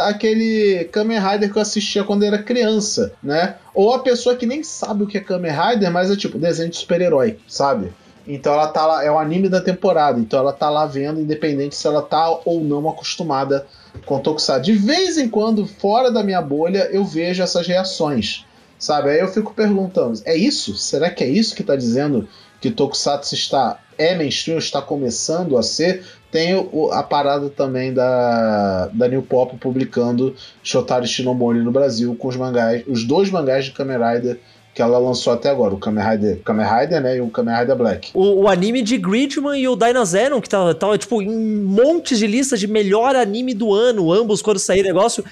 aquele Kamen Rider que eu assistia quando era criança, né? Ou a pessoa que nem sabe o que é Kamen Rider, mas é tipo desenho de super-herói, sabe? Então ela tá lá, é o anime da temporada, então ela tá lá vendo, independente se ela tá ou não acostumada com Tokusatsu. De vez em quando, fora da minha bolha, eu vejo essas reações, sabe? Aí eu fico perguntando, é isso? Será que é isso que tá dizendo que Tokusatsu está é mainstream, está começando a ser? Tem o, a parada também da, da New Pop publicando Shotaro Shinomori no Brasil com os mangás, os dois mangás de Kamen Rider que ela lançou até agora, o Kamen Rider, Kamen Rider né, e o Kamen Rider Black. O, o anime de Gridman e o Dynazenon, que tava, tava, tipo, em montes de listas de melhor anime do ano, ambos quando sair negócio,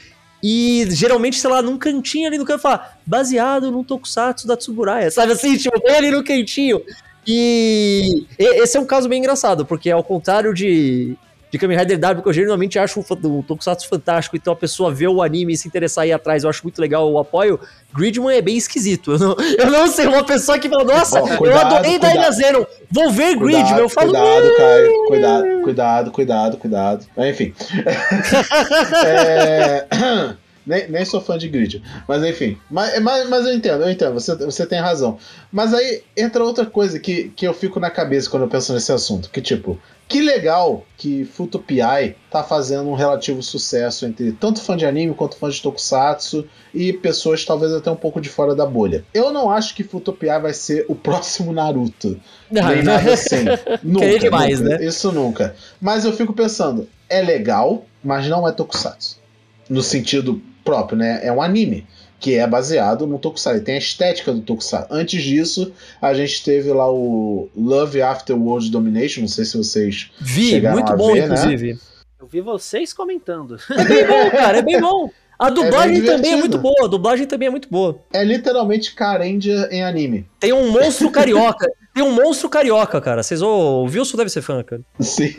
e geralmente, sei lá, num cantinho ali no canto, fala, baseado no Tokusatsu da Tsuburaya, sabe assim, tipo, bem ali no cantinho. E esse é um caso bem engraçado, porque ao contrário de de Kamen Rider W, que eu geralmente acho o Tokusatsu fantástico, então a pessoa vê o anime e se interessar aí atrás, eu acho muito legal o apoio. Gridman é bem esquisito. Eu não, eu não sei, uma pessoa que fala, nossa, oh, cuidado, eu adorei Daina Zero, vou ver Gridman. Eu falo, cuidado, Caio, cuidado, cuidado, cuidado, cuidado. Enfim. é... Nem, nem sou fã de grid. Mas enfim. Mas, mas, mas eu entendo, eu entendo. Você, você tem razão. Mas aí entra outra coisa que, que eu fico na cabeça quando eu penso nesse assunto. Que tipo, que legal que Futopiai tá fazendo um relativo sucesso entre tanto fã de anime quanto fã de tokusatsu e pessoas talvez até um pouco de fora da bolha. Eu não acho que Futopiai vai ser o próximo Naruto. Não, nem nada assim. nunca, demais, nunca. Né? Isso nunca. Mas eu fico pensando, é legal, mas não é tokusatsu. No sentido próprio, né? É um anime que é baseado no Tokusatsu. Tem a estética do Tokusatsu. Antes disso, a gente teve lá o Love After World Domination. Não sei se vocês vi, muito a bom, ver, né? inclusive. Né? Eu vi vocês comentando. É bem bom, cara, é bem bom. A é dublagem é também é muito boa, a dublagem também é muito boa. É literalmente Carendia em anime. Tem um monstro carioca. Tem um monstro carioca, cara. Vocês o Wilson deve ser fã, cara. Sim.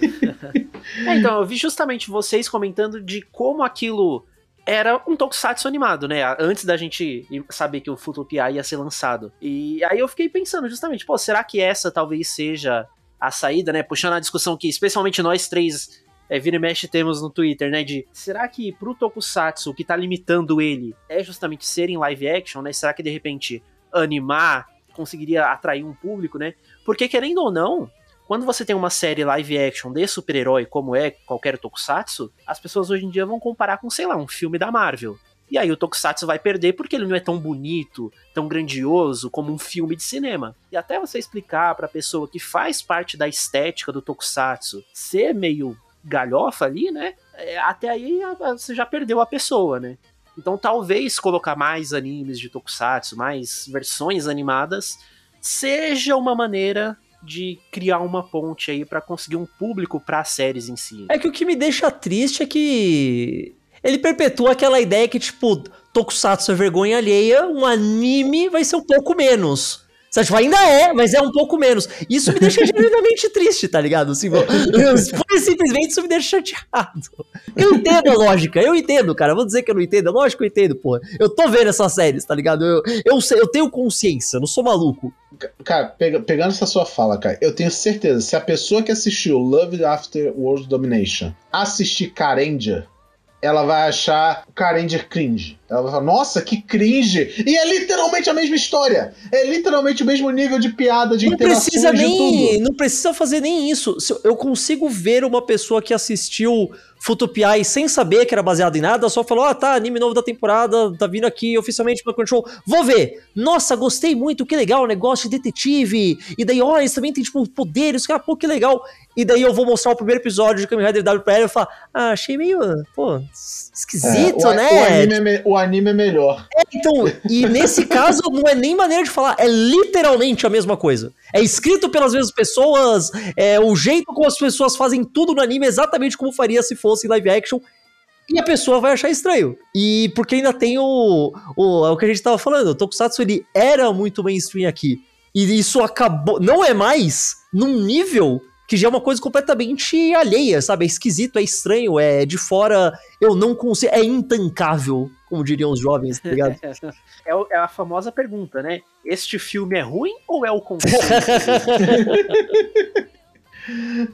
é, então, eu vi justamente vocês comentando de como aquilo era um tokusatsu animado, né? Antes da gente saber que o Futopia ia ser lançado. E aí eu fiquei pensando justamente, pô, será que essa talvez seja a saída, né? Puxando a discussão que especialmente nós três é, vira e mexe temos no Twitter, né? De será que pro Tokusatsu o que tá limitando ele é justamente ser em live action, né? Será que de repente animar conseguiria atrair um público, né? Porque querendo ou não, quando você tem uma série live action de super-herói, como é qualquer tokusatsu, as pessoas hoje em dia vão comparar com, sei lá, um filme da Marvel. E aí o tokusatsu vai perder porque ele não é tão bonito, tão grandioso como um filme de cinema. E até você explicar para a pessoa que faz parte da estética do tokusatsu ser meio galhofa ali, né? É, até aí você já perdeu a pessoa, né? Então talvez colocar mais animes de tokusatsu, mais versões animadas, seja uma maneira de criar uma ponte aí para conseguir um público para as séries em si. É que o que me deixa triste é que ele perpetua aquela ideia que, tipo, Tokusatsu é vergonha alheia, um anime vai ser um pouco menos. Você tipo, ainda é, mas é um pouco menos. Isso me deixa genuinamente triste, tá ligado? Assim, simplesmente isso me deixa chateado. Eu entendo a lógica, eu entendo, cara. Vou dizer que eu não entendo. Lógico que eu entendo, porra. Eu tô vendo essas séries, tá ligado? Eu, eu, eu tenho consciência, não sou maluco. Cara, pega, pegando essa sua fala, cara, eu tenho certeza, se a pessoa que assistiu Love After World Domination assistir Carendia, ela vai achar Carendia cringe. Ela vai falar, nossa, que cringe! E é literalmente a mesma história. É literalmente o mesmo nível de piada, de não precisa nem, Não precisa fazer nem isso. Eu consigo ver uma pessoa que assistiu Futupiai sem saber que era baseado em nada, só falou: ah, tá, anime novo da temporada, tá vindo aqui oficialmente pra Crunchyroll. Vou ver. Nossa, gostei muito, que legal, negócio de detetive. E daí, olha, eles também tem, tipo, poderes, cara, pô, que legal. E daí eu vou mostrar o primeiro episódio de Kamen Rider W pra ela e falar: ah, achei meio, pô, esquisito, é, o, né? O anime, é, o anime é melhor. É, então, e nesse caso não é nem maneira de falar, é literalmente a mesma coisa. É escrito pelas mesmas pessoas, é o jeito como as pessoas fazem tudo no anime exatamente como faria se fosse live action. E a pessoa vai achar estranho. E porque ainda tem o, o, é o que a gente tava falando, o Tokusatsu ele era muito mainstream aqui. E isso acabou, não é mais num nível que já é uma coisa completamente alheia, sabe? É esquisito, é estranho, é de fora, eu não consigo, é intancável, como diriam os jovens, tá ligado? É, é a famosa pergunta, né? Este filme é ruim ou é o conceito?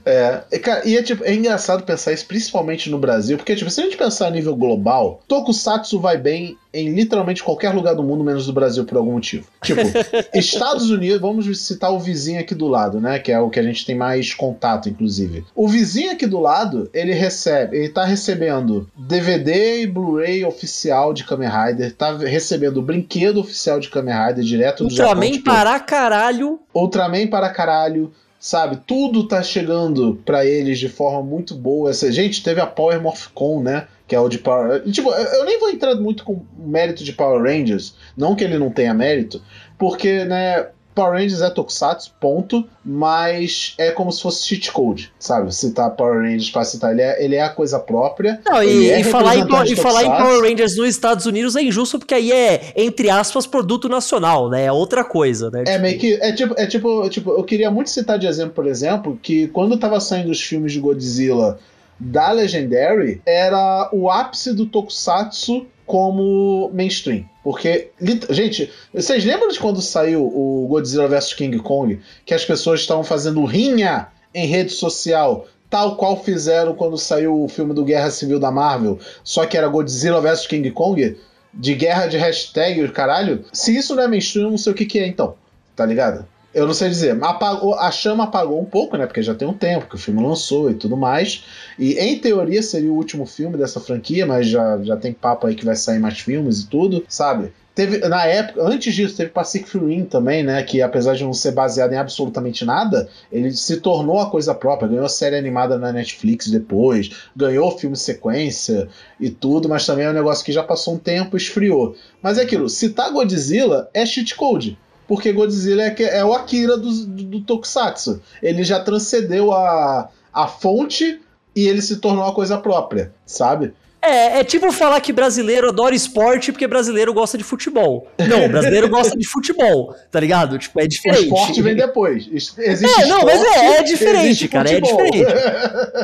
É, e, cara, e é, tipo, é engraçado pensar isso, principalmente no Brasil, porque tipo, se a gente pensar a nível global, Tokusatsu vai bem em literalmente qualquer lugar do mundo, menos do Brasil, por algum motivo. Tipo, Estados Unidos, vamos citar o vizinho aqui do lado, né? Que é o que a gente tem mais contato, inclusive. O vizinho aqui do lado, ele recebe, ele tá recebendo DVD e Blu-ray oficial de Kamen Rider, tá recebendo o brinquedo oficial de Kamen Rider direto do Ultraman Japão. Tipo, para caralho. Ultraman para caralho sabe? Tudo tá chegando para eles de forma muito boa. Essa gente teve a Power Morphicon, né? Que é o de Power. Tipo, eu nem vou entrar muito com mérito de Power Rangers, não que ele não tenha mérito, porque, né? Power Rangers é Tokusatsu, ponto, mas é como se fosse cheat code, sabe? Citar Power Rangers pra citar, ele é, ele é a coisa própria. Não, e, é e falar, em, e falar em Power Rangers nos Estados Unidos é injusto, porque aí é, entre aspas, produto nacional, né? É outra coisa, né? É tipo... meio que. É tipo, é tipo, tipo, eu queria muito citar de exemplo, por exemplo, que quando tava saindo os filmes de Godzilla da Legendary, era o ápice do Tokusatsu como mainstream. Porque, gente, vocês lembram de quando saiu o Godzilla vs King Kong? Que as pessoas estavam fazendo rinha em rede social, tal qual fizeram quando saiu o filme do Guerra Civil da Marvel, só que era Godzilla vs King Kong? De guerra de hashtag, caralho. Se isso não é mainstream, eu não sei o que, que é então. Tá ligado? Eu não sei dizer, apagou, a chama apagou um pouco, né? Porque já tem um tempo que o filme lançou e tudo mais. E em teoria seria o último filme dessa franquia, mas já, já tem papo aí que vai sair mais filmes e tudo, sabe? Teve, na época, antes disso, teve Pacific Rim também, né? Que apesar de não ser baseado em absolutamente nada, ele se tornou a coisa própria. Ganhou série animada na Netflix depois, ganhou filme sequência e tudo, mas também é um negócio que já passou um tempo esfriou. Mas é aquilo, citar Godzilla é cheat code porque Godzilla é, é o Akira do, do, do, Tokusatsu. Ele já transcendeu a, a fonte e ele se tornou uma coisa própria, sabe? É, é tipo falar que brasileiro adora esporte porque brasileiro gosta de futebol. Não, brasileiro gosta de futebol, tá ligado? Tipo, é diferente. O esporte vem depois. Existe é, esporte, não, mas é, é diferente, cara. É diferente.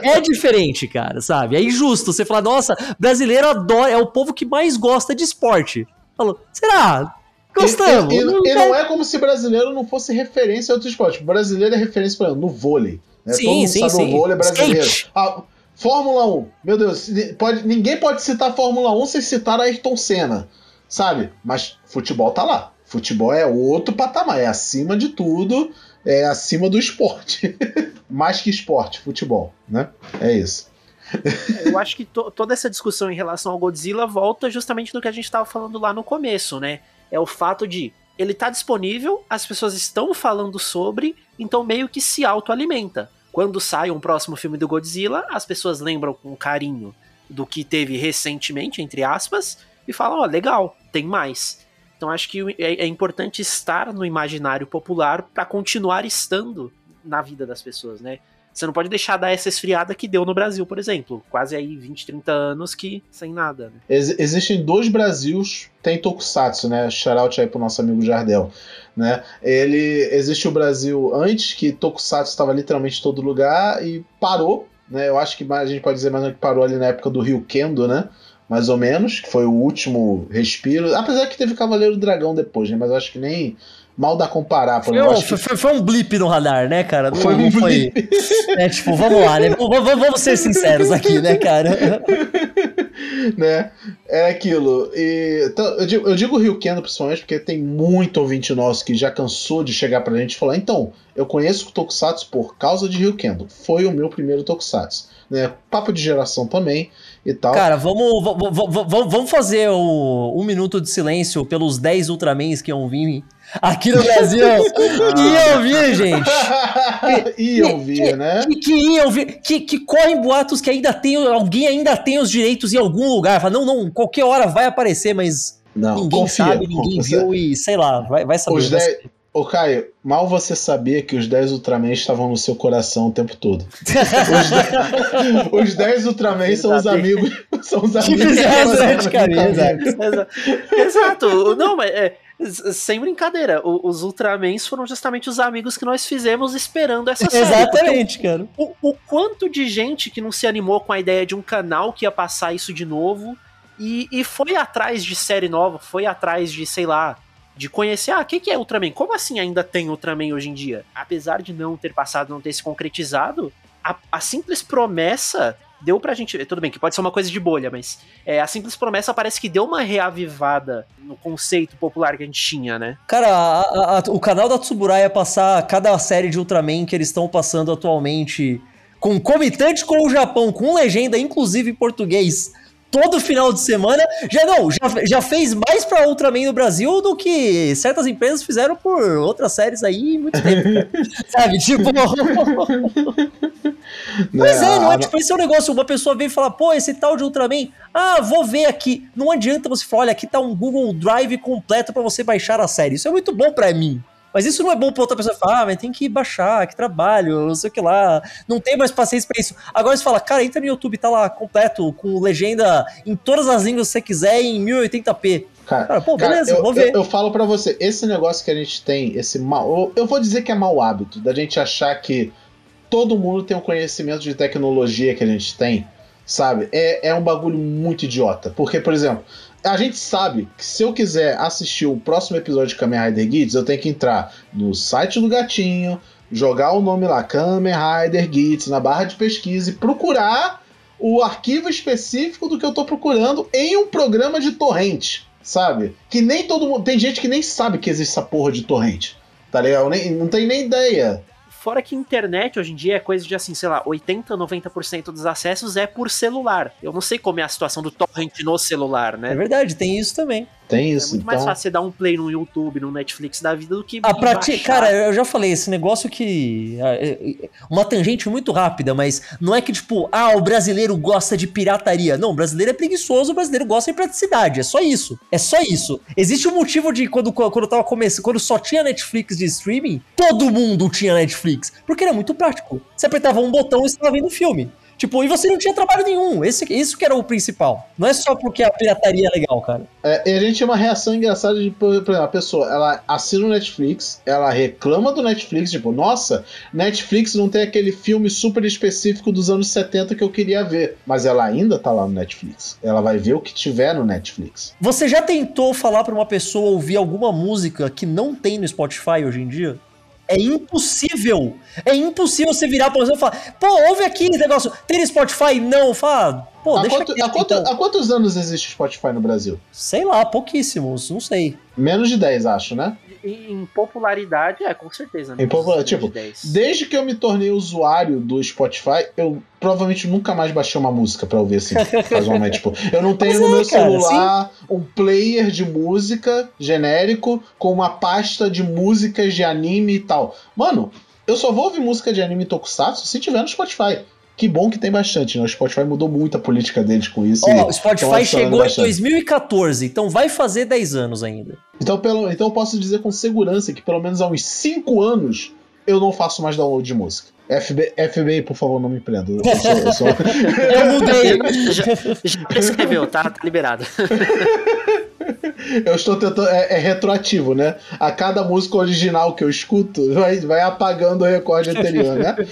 É diferente, cara, sabe? É injusto você falar, nossa, brasileiro adora, é o povo que mais gosta de esporte. Falou, será? Gostamos. E, e, não, e não é como se brasileiro não fosse referência a outros esportes. O brasileiro é referência, por exemplo, no vôlei. Né? Sim, Todo mundo sim, sabe sim. o vôlei brasileiro. Ah, Fórmula 1. Meu Deus, pode, ninguém pode citar Fórmula 1 sem citar Ayrton Senna. Sabe? Mas futebol tá lá. Futebol é outro patamar, é acima de tudo, é acima do esporte. Mais que esporte, futebol, né? É isso. Eu acho que to toda essa discussão em relação ao Godzilla volta justamente no que a gente estava falando lá no começo, né? É o fato de ele tá disponível, as pessoas estão falando sobre, então meio que se autoalimenta. Quando sai um próximo filme do Godzilla, as pessoas lembram com carinho do que teve recentemente, entre aspas, e falam: ó, oh, legal, tem mais. Então acho que é, é importante estar no imaginário popular para continuar estando na vida das pessoas, né? Você não pode deixar dar essa esfriada que deu no Brasil, por exemplo. Quase aí 20, 30 anos que sem nada. Né? Ex existem dois Brasils, tem Tokusatsu, né? Shoutout aí pro nosso amigo Jardel. Né? Ele existe o Brasil antes que Tokusatsu estava literalmente em todo lugar e parou, né? Eu acho que a gente pode dizer mais que parou ali na época do Rio Kendo, né? Mais ou menos, que foi o último respiro. Apesar que teve Cavaleiro Dragão depois, né? Mas acho que nem mal dá comparar. Foi, um, foi, foi, foi, um blip no radar, né, cara? Não, foi um foi, blip. É, tipo, vamos lá, né? Vamos, vamos ser sinceros aqui, né, cara? né? É aquilo. E, então, eu, digo, eu digo Rio Kendo principalmente porque tem muito ouvinte nosso que já cansou de chegar pra gente e falar: então, eu conheço o Tokusatsu por causa de Rio Kendo. Foi o meu primeiro Tokusatsu. Né? Papo de geração também e tal. Cara, vamos, vamos, vamos fazer o, um minuto de silêncio pelos 10 Ultramans que iam vir aqui no Brasil. iam vir, gente. iam vir, né? Que, que, iam vir. Que, que correm boatos que ainda tem. Alguém ainda tem os direitos em algum lugar. Fala, não, não, qualquer hora vai aparecer, mas. Não, ninguém confia, sabe, ninguém confia. viu e sei lá, vai, vai saber. Os 10, Ô Caio, mal você sabia que os 10 Ultraman estavam no seu coração o tempo todo. Os 10 Ultraman são os amigos. São os amigos que fizeram Exato. Exato. Não, mas é, Sem brincadeira, os Ultramens foram justamente os amigos que nós fizemos esperando essa série. Exatamente, cara. O, o, quanto de gente que não se animou com a ideia de um canal que ia passar isso de novo e, e foi atrás de série nova, foi atrás de, sei lá, de conhecer, ah, o que, que é Ultraman? Como assim ainda tem Ultraman hoje em dia? Apesar de não ter passado, não ter se concretizado, a, a simples promessa deu pra gente. Tudo bem que pode ser uma coisa de bolha, mas é, a simples promessa parece que deu uma reavivada no conceito popular que a gente tinha, né? Cara, a, a, o canal da Tsuburai ia passar cada série de Ultraman que eles estão passando atualmente concomitante com o Japão, com legenda, inclusive em português todo final de semana. Já não, já, já fez mais pra Ultraman no Brasil do que certas empresas fizeram por outras séries aí muito tempo. Sabe? Tipo. Mas é, não é tipo, esse é um negócio, uma pessoa vem e fala, pô, esse tal de Ultraman, ah, vou ver aqui. Não adianta você falar, olha, aqui tá um Google Drive completo para você baixar a série. Isso é muito bom para mim. Mas isso não é bom pra outra pessoa falar, ah, mas tem que baixar, que trabalho, não sei o que lá. Não tem mais paciência pra isso. Agora você fala, cara, entra no YouTube, tá lá completo, com legenda em todas as línguas que você quiser, em 1080p. Cara, cara pô, beleza, cara, eu, vou ver. Eu, eu, falo para você, esse negócio que a gente tem, esse mal. Eu vou dizer que é mau hábito, da gente achar que todo mundo tem um conhecimento de tecnologia que a gente tem, sabe? É, é um bagulho muito idiota. Porque, por exemplo, a gente sabe que se eu quiser assistir o próximo episódio de Kamen Rider Guides, eu tenho que entrar no site do gatinho, jogar o nome lá, Kamen Rider Guides, na barra de pesquisa e procurar o arquivo específico do que eu tô procurando em um programa de torrente, sabe? Que nem todo mundo. Tem gente que nem sabe que existe essa porra de torrente, tá ligado? Nem, não tem nem ideia. Fora que internet hoje em dia é coisa de assim, sei lá, 80, 90% dos acessos é por celular. Eu não sei como é a situação do torrent no celular, né? É verdade, tem isso também. Tem isso. É muito então... mais fácil você dar um play no YouTube, no Netflix da vida do que. Ah, pra ti, cara, eu já falei, esse negócio que. É, é, uma tangente muito rápida, mas não é que, tipo, ah, o brasileiro gosta de pirataria. Não, o brasileiro é preguiçoso, o brasileiro gosta de praticidade. É só isso. É só isso. Existe um motivo de quando, quando tava começando, quando só tinha Netflix de streaming, todo mundo tinha Netflix. Porque era muito prático. Você apertava um botão e estava vendo o filme. Tipo, e você não tinha trabalho nenhum. Esse, isso que era o principal. Não é só porque a pirataria é legal, cara. É, e a gente tinha uma reação engraçada de, por exemplo, a pessoa, ela assina o Netflix, ela reclama do Netflix, tipo, nossa, Netflix não tem aquele filme super específico dos anos 70 que eu queria ver. Mas ela ainda tá lá no Netflix. Ela vai ver o que tiver no Netflix. Você já tentou falar pra uma pessoa ouvir alguma música que não tem no Spotify hoje em dia? É impossível. É impossível você virar pra você e falar, pô, ouve aqui esse negócio. Tem Spotify? Não, fala. Pô, há, deixa quanto, há, quanto, então. há quantos anos existe Spotify no Brasil? Sei lá, pouquíssimos, não sei. Menos de 10, acho, né? Em popularidade, é, com certeza. Em popular, tipo, de desde que eu me tornei usuário do Spotify, eu provavelmente nunca mais baixei uma música pra ouvir assim, casualmente. tipo, eu não tenho Mas no é, meu cara, celular sim. um player de música genérico com uma pasta de músicas de anime e tal. Mano, eu só vou ouvir música de anime Tokusatsu se tiver no Spotify. Que bom que tem bastante, né? O Spotify mudou muito a política deles com isso. Ó, oh, o Spotify chegou bastante. em 2014, então vai fazer 10 anos ainda. Então, pelo, então eu posso dizer com segurança que pelo menos há uns 5 anos eu não faço mais download de música. FB, FBI, por favor, não me prenda. Eu, sou, eu, sou... eu mudei. já, já escreveu, tá, tá liberado. Eu estou tentando. É, é, retroativo, né? A cada música original que eu escuto, vai, vai apagando o recorde anterior, né?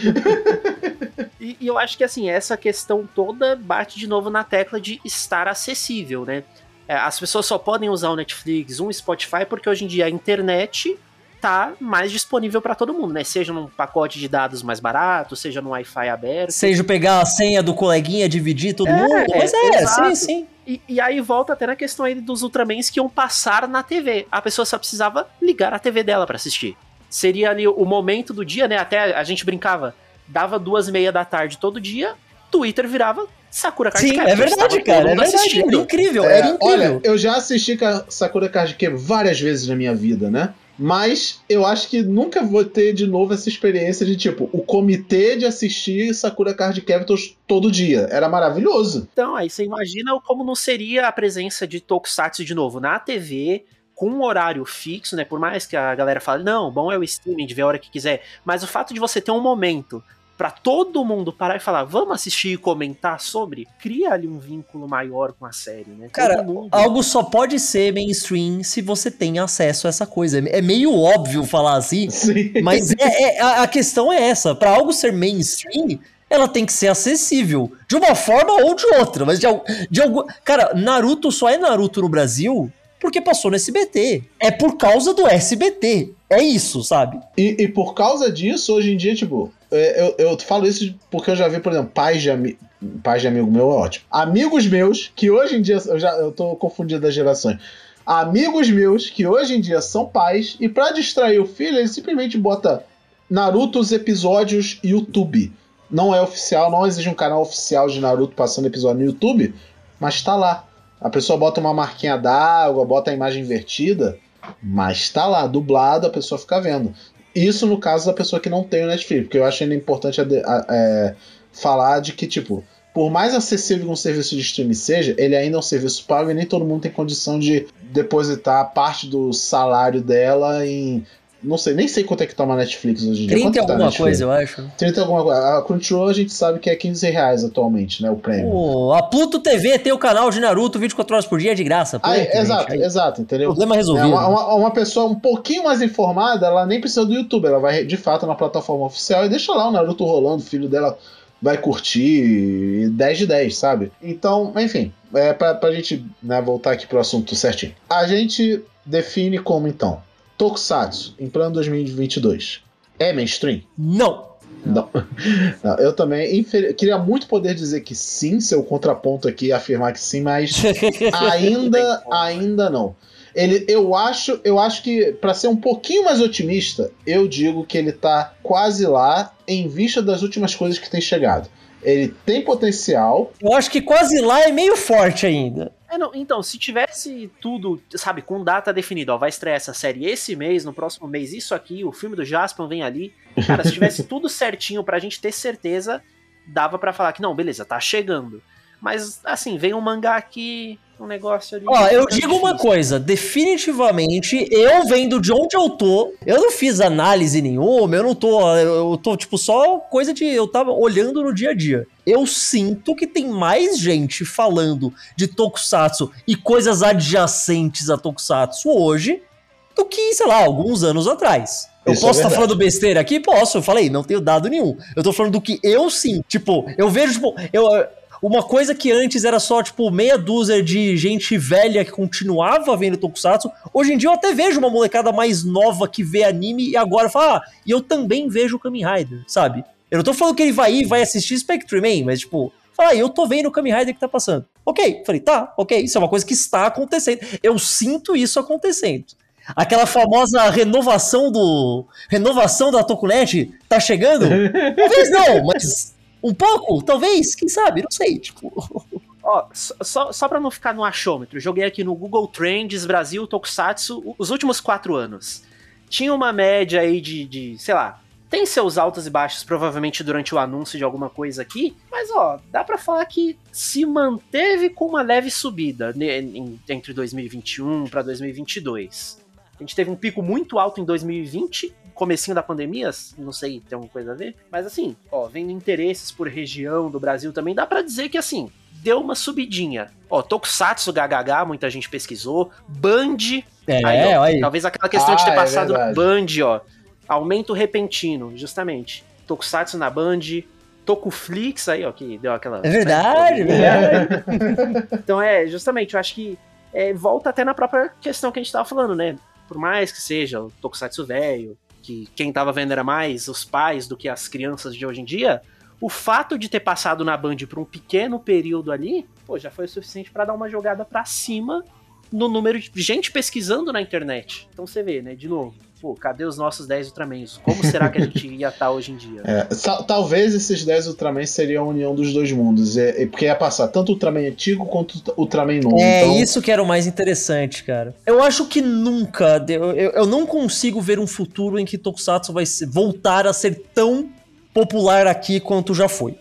E, e, eu acho que assim, essa questão toda bate de novo na tecla de estar acessível, né? É, as pessoas só podem usar o Netflix, um Spotify, porque hoje em dia a internet tá mais disponível para todo mundo, né? Seja num pacote de dados mais barato, seja no Wi-Fi aberto. Seja pegar a senha do coleguinha, dividir todo é, mundo. Mas é, é sim, sim. E, e, aí volta até na questão aí dos Ultramans que iam passar na TV. A pessoa só precisava ligar a TV dela para assistir. Seria ali o momento do dia, né? Até a gente brincava dava duas e meia da tarde todo dia, Twitter virava Sakura Card Sim, é verdade, cara. É verdade. Era incrível, é, era incrível. Olha, eu já assisti Sakura Card Captor várias vezes na minha vida, né? Mas eu acho que nunca vou ter de novo essa experiência de tipo, o comitê de assistir Sakura Card Captors todo dia. Era maravilhoso. Então, aí você imagina como não seria a presença de Tokusatsu de novo na TV, com um horário fixo, né? Por mais que a galera fale, não, bom é o streaming de ver a hora que quiser, mas o fato de você ter um momento para todo mundo parar e falar, vamos assistir e comentar sobre, cria ali um vínculo maior com a série, né? Cara, algo só pode ser mainstream se você tem acesso a essa coisa. É meio óbvio falar assim, Sim. mas é, é, a, questão é essa. Para algo ser mainstream, ela tem que ser acessível. De uma forma ou de outra. Mas de, de algum. Cara, Naruto só é Naruto no Brasil porque passou no SBT. É por causa do SBT. É isso, sabe? E, e por causa disso, hoje em dia, tipo, eu, eu falo isso porque eu já vi, por exemplo, pais de, ami pais de amigo meu é ótimo. Amigos meus, que hoje em dia, eu já eu tô confundido das gerações. Amigos meus que hoje em dia são pais e para distrair o filho, ele simplesmente bota Naruto os episódios YouTube não é oficial, não existe um canal oficial de Naruto passando episódio no YouTube, mas tá lá. A pessoa bota uma marquinha d'água, bota a imagem invertida, mas tá lá, dublado, a pessoa fica vendo. Isso no caso da pessoa que não tem o Netflix, porque eu acho ainda importante é, falar de que, tipo, por mais acessível que um serviço de streaming seja, ele ainda é um serviço pago e nem todo mundo tem condição de depositar parte do salário dela em não sei, nem sei quanto é que tá uma Netflix hoje em dia. 30 tá alguma coisa, eu acho. 30 alguma coisa. A Crunchyroll a gente sabe que é 15 reais atualmente, né? O prêmio. Oh, a Pluto TV tem o canal de Naruto 24 horas por dia de graça. Ah, exato, aí. exato, entendeu? Problema resolvido. É uma, uma, uma, pessoa um pouquinho mais informada, ela nem precisa do YouTube, ela vai de fato na plataforma oficial e deixa lá o Naruto rolando, o filho dela vai curtir 10 de 10, sabe? Então, enfim, é pra, pra gente né, voltar aqui pro assunto certinho. A gente define como então Tokusatsu, em plano 2022, é mainstream? Não. Não. Não eu também infer... queria muito poder dizer que sim, seu contraponto aqui afirmar que sim, mas ainda, ainda não. Ele, eu acho, eu acho que para ser um pouquinho mais otimista, eu digo que ele tá quase lá em vista das últimas coisas que tem chegado. Ele tem potencial. Eu acho que quase lá é meio forte ainda. É, não, então, se tivesse tudo, sabe, com data definida, ó, vai estrear essa série esse mês, no próximo mês isso aqui, o filme do Jasper vem ali. Cara, se tivesse tudo certinho pra gente ter certeza, dava para falar que não, beleza, tá chegando. Mas, assim, vem um mangá aqui, um negócio ali. Ó, eu digo difícil. uma coisa, definitivamente, eu vendo de onde eu tô, eu não fiz análise nenhuma, eu não tô, eu tô, tipo, só coisa de, eu tava olhando no dia a dia. Eu sinto que tem mais gente falando de Tokusatsu e coisas adjacentes a Tokusatsu hoje do que, sei lá, alguns anos atrás. Eu Isso é posso estar é tá falando besteira aqui? Posso, eu falei, não tenho dado nenhum. Eu tô falando do que eu sim. Tipo, eu vejo, tipo, eu, uma coisa que antes era só, tipo, meia dúzia de gente velha que continuava vendo Tokusatsu, hoje em dia eu até vejo uma molecada mais nova que vê anime e agora fala, ah, e eu também vejo o Kamen Rider, sabe? Eu não tô falando que ele vai ir vai assistir Spectre Man, mas, tipo, fala, ah, eu tô vendo o Kamen Rider que tá passando. Ok, falei, tá, ok, isso é uma coisa que está acontecendo. Eu sinto isso acontecendo. Aquela famosa renovação do. Renovação da Tokunet tá chegando? Talvez não, mas um pouco, talvez, quem sabe, não sei, tipo. Ó, só, só pra não ficar no achômetro, joguei aqui no Google Trends Brasil Tokusatsu os últimos quatro anos. Tinha uma média aí de, de, sei lá, tem seus altos e baixos provavelmente durante o anúncio de alguma coisa aqui, mas ó, dá para falar que se manteve com uma leve subida entre 2021 para 2022. A gente teve um pico muito alto em 2020 comecinho da pandemia, não sei, tem alguma coisa a ver, mas assim, ó, vendo interesses por região do Brasil também, dá para dizer que assim, deu uma subidinha. Ó, Tokusatsu GHH, muita gente pesquisou, Band, é, aí, ó, aí. talvez aquela questão ah, de ter é passado é Band, ó, aumento repentino, justamente. Tokusatsu na Band, Tokuflix aí, ó, que deu aquela... É verdade, é verdade. então é, justamente, eu acho que é, volta até na própria questão que a gente tava falando, né? Por mais que seja o Tokusatsu velho, que quem estava vendo era mais os pais do que as crianças de hoje em dia, o fato de ter passado na Band por um pequeno período ali, pô, já foi o suficiente para dar uma jogada para cima no número de gente pesquisando na internet. Então você vê, né, de novo, pô, cadê os nossos 10 Ultramans? Como será que a gente ia estar tá hoje em dia? É, talvez esses 10 Ultramans seriam a união dos dois mundos, é, é, porque ia passar tanto o Ultraman antigo quanto o Ultraman novo. É, então... isso que era o mais interessante, cara. Eu acho que nunca, eu, eu, eu não consigo ver um futuro em que Tokusatsu vai voltar a ser tão popular aqui quanto já foi.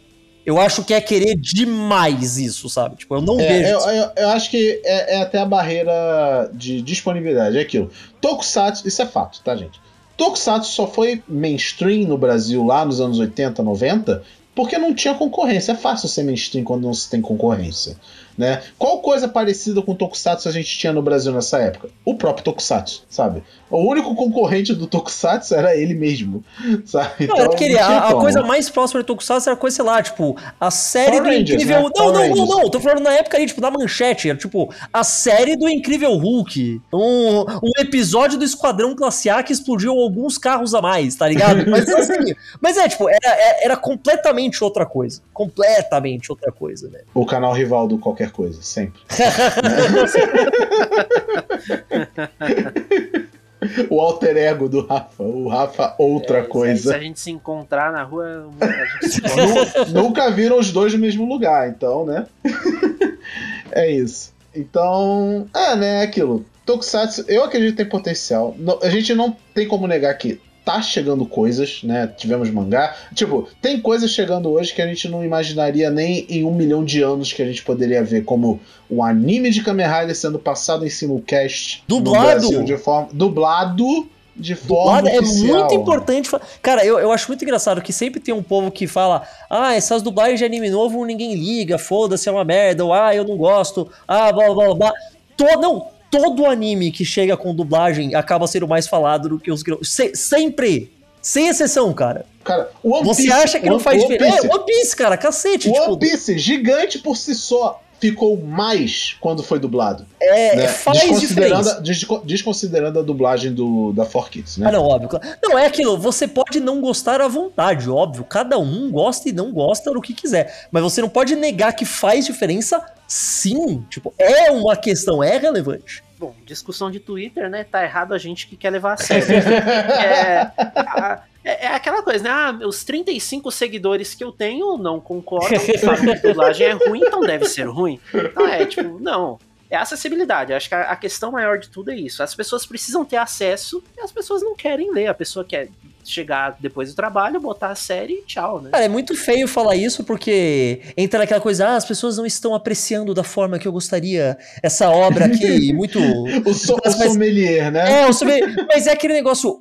Eu acho que é querer demais isso, sabe? Tipo, eu não é, vejo. Eu, eu, eu, acho que é, é, até a barreira de disponibilidade. É aquilo. Tokusatsu, isso é fato, tá, gente? Tokusatsu só foi mainstream no Brasil lá nos anos 80, 90, porque não tinha concorrência. É fácil ser mainstream quando não se tem concorrência. Né? Qual coisa parecida com o Tokusatsu a gente tinha no Brasil nessa época? O próprio Tokusatsu, sabe? O único concorrente do Tokusatsu era ele mesmo, sabe? Não, então, aquele, a, a, coisa mais próxima do Tokusatsu era coisa, sei lá, tipo, a série Power do Rangers, Incrível... Né? Não, não, não, não, tô falando na época ali, tipo, na manchete, era tipo, a série do Incrível Hulk, um, um episódio do Esquadrão Classe A que explodiu alguns carros a mais, tá ligado? Mas assim, mas é, tipo, era, era completamente outra coisa, completamente outra coisa, né? O canal rival do qualquer qualquer coisa, sempre. o alter ego do Rafa, o Rafa outra é, coisa. Se a gente se encontrar na rua, nunca viram os dois no mesmo lugar, então, né? é isso. Então, é, né, aquilo. Tokusatsu, eu acredito que tem potencial. A gente não tem como negar que tá chegando coisas, né? Tivemos mangá. Tipo, tem coisas chegando hoje que a gente não imaginaria nem em um milhão de anos que a gente poderia ver, como o anime de Kamen Rider sendo passado em simulcast dublado. Brasil de forma dublado de forma dublado oficial. É muito importante. Cara, eu, eu acho muito engraçado que sempre tem um povo que fala: ah, essas dublagens de anime novo ninguém liga, foda-se, é uma merda, ou ah, eu não gosto, ah, blá blá blá. Todo, não, todo anime que chega com dublagem acaba sendo mais falado do que os Se, sempre! Sem exceção, cara. Cara, One Você Piece, acha que One, não faz diferença? É, One Piece, cara, cacete. One tipo... Piece, gigante por si só, ficou mais quando foi dublado. É, né? faz desconsiderando, diferença. Desconsiderando a dublagem do, da 4Kids, né? Ah, não, óbvio. Não, é aquilo, você pode não gostar à vontade, óbvio. Cada um gosta e não gosta do que quiser. Mas você não pode negar que faz diferença sim. Tipo, é uma questão, é relevante. Bom, discussão de Twitter, né? Tá errado a gente que quer levar a sério. é, a, é, é, aquela coisa, né? Ah, os 35 seguidores que eu tenho não concordam, falam que a dublagem é ruim, então deve ser ruim. Então é, tipo, não. É acessibilidade. Acho que a, a, questão maior de tudo é isso. As pessoas precisam ter acesso e as pessoas não querem ler. A pessoa quer chegar depois do trabalho, botar a série e tchau, né? Cara, é muito feio falar isso porque entra naquela coisa, ah, as pessoas não estão apreciando da forma que eu gostaria essa obra aqui, muito... o, so, o sommelier, né? É, o sommelier. Mas é aquele negócio,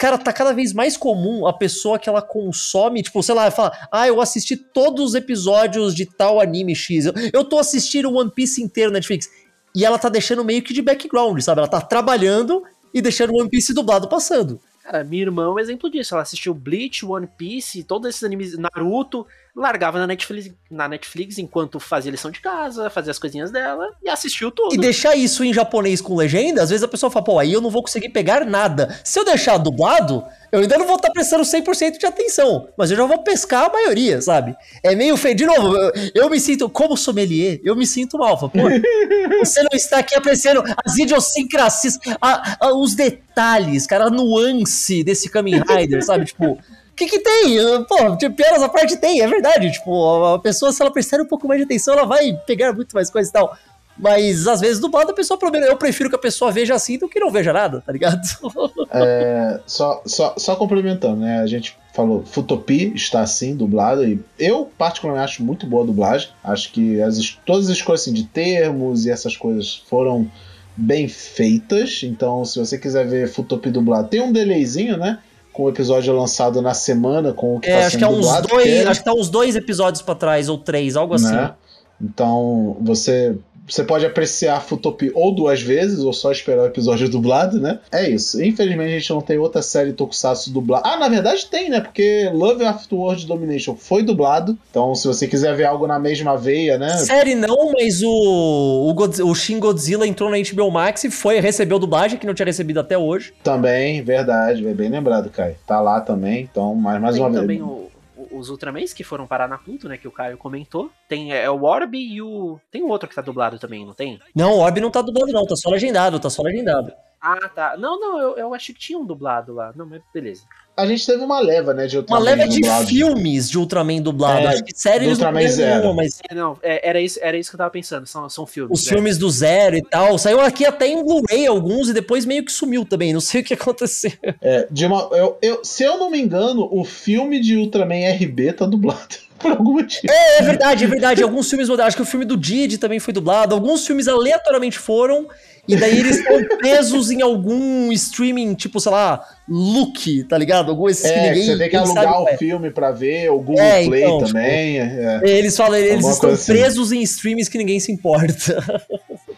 Cara, tá cada vez mais comum a pessoa que ela consome, tipo, sei lá, fala, ah, eu assisti todos os episódios de tal anime X, eu, eu tô assistindo One Piece inteiro na Netflix. E ela tá deixando meio que de background, sabe? Ela tá trabalhando e deixando One Piece dublado passando. Cara, minha irmã é um exemplo disso. Ela assistiu Bleach, One Piece, todos esses animes, Naruto, largava na Netflix, na Netflix enquanto fazia lição de casa, fazia as coisinhas dela e assistiu tudo. E deixar isso em japonês com legenda, às vezes a pessoa fala, pô, aí eu não vou conseguir pegar nada. Se eu deixar dublado, eu ainda não vou estar prestando 100% de atenção, mas eu já vou pescar a maioria, sabe? É meio feio. De novo, eu, eu me sinto, como sommelier, eu me sinto mal. Pô, você não está aqui apreciando as idiosincrasias, a, a, os detalhes, cara, a nuance desse Kamen Rider, sabe? Tipo, que que tem? Pô, tipo, pior a parte tem, é verdade. Tipo, a pessoa, se ela prestar um pouco mais de atenção, ela vai pegar muito mais coisa e tal. Mas às vezes dublado a pessoa problema. Eu prefiro que a pessoa veja assim do que não veja nada, tá ligado? É, só, só, só complementando, né? A gente falou, Futopi está assim, dublado, e eu particularmente acho muito boa a dublagem. Acho que as, todas as escolhas assim, de termos e essas coisas foram bem feitas. Então, se você quiser ver Futopi dublado, tem um delayzinho, né? Com o episódio lançado na semana, com o que é, tá acho que é uns dois, acho que tá uns dois episódios para trás ou três, algo assim. Né? Então você você pode apreciar Futopi ou duas vezes, ou só esperar o episódio dublado, né? É isso. Infelizmente a gente não tem outra série Tokusatsu dublada. Ah, na verdade tem, né? Porque Love Afterward Domination foi dublado. Então, se você quiser ver algo na mesma veia, né? Série não, mas o, o, God, o Shin Godzilla entrou na HBO Max e foi, recebeu dublagem, que não tinha recebido até hoje. Também, verdade. É bem lembrado, Kai. Tá lá também. Então, mais, mais tem uma vez. O os Ultramans que foram parar na Pluto, né? Que o Caio comentou. Tem é, o Orb e o. Tem o outro que tá dublado também, não tem? Não, o Orb não tá dublado, não, tá só legendado, tá só legendado. Ah, tá. Não, não, eu, eu achei que tinha um dublado lá. Não, mas beleza a gente teve uma leva, né, de Ultraman Uma leva de dublado. filmes de Ultraman dublado. É, Acho que série eles Ultraman não Zero. mas... É, não, é, era, isso, era isso que eu tava pensando, são, são filmes. Os é. filmes do Zero e tal, saiu aqui até em Blu-ray alguns e depois meio que sumiu também, não sei o que aconteceu. É, de uma, eu, eu, se eu não me engano, o filme de Ultraman RB tá dublado. Por algum motivo. É, é verdade, é verdade. Alguns filmes mudaram. Acho que o filme do Didi também foi dublado. Alguns filmes aleatoriamente foram. E daí eles estão presos em algum streaming, tipo, sei lá, Look, tá ligado? Algum esses é, que ninguém. Você tem que alugar o é. filme pra ver, o Google é, Play então, tipo, também. Tipo, eles falam, eles estão assim. presos em streams que ninguém se importa.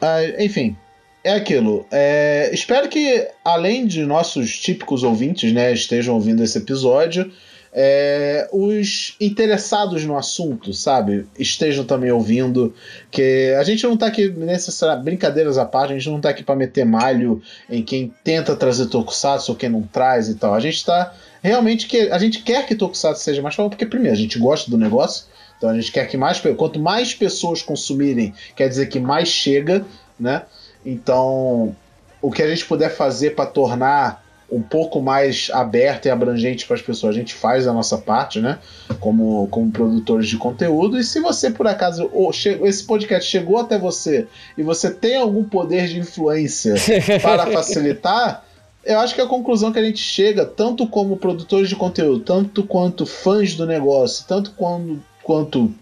Ah, enfim, é aquilo. É, espero que, além de nossos típicos ouvintes, né, estejam ouvindo esse episódio é, os interessados no assunto, sabe, estejam também ouvindo. Que a gente não tá aqui, necessariamente, brincadeiras à parte, a gente não tá aqui para meter malho em quem tenta trazer Tokusatsu ou quem não traz e tal. A gente tá realmente que a gente quer que Tokusatsu seja mais famoso, porque primeiro a gente gosta do negócio, então a gente quer que mais quanto mais pessoas consumirem, quer dizer que mais chega, né? Então, o que a gente puder fazer para tornar um pouco mais aberta e abrangente para as pessoas, a gente faz a nossa parte, né? Como, como produtores de conteúdo. E se você, por acaso, ou esse podcast chegou até você e você tem algum poder de influência para facilitar. Eu acho que a conclusão que a gente chega, tanto como produtores de conteúdo, tanto quanto fãs do negócio, tanto quanto, quanto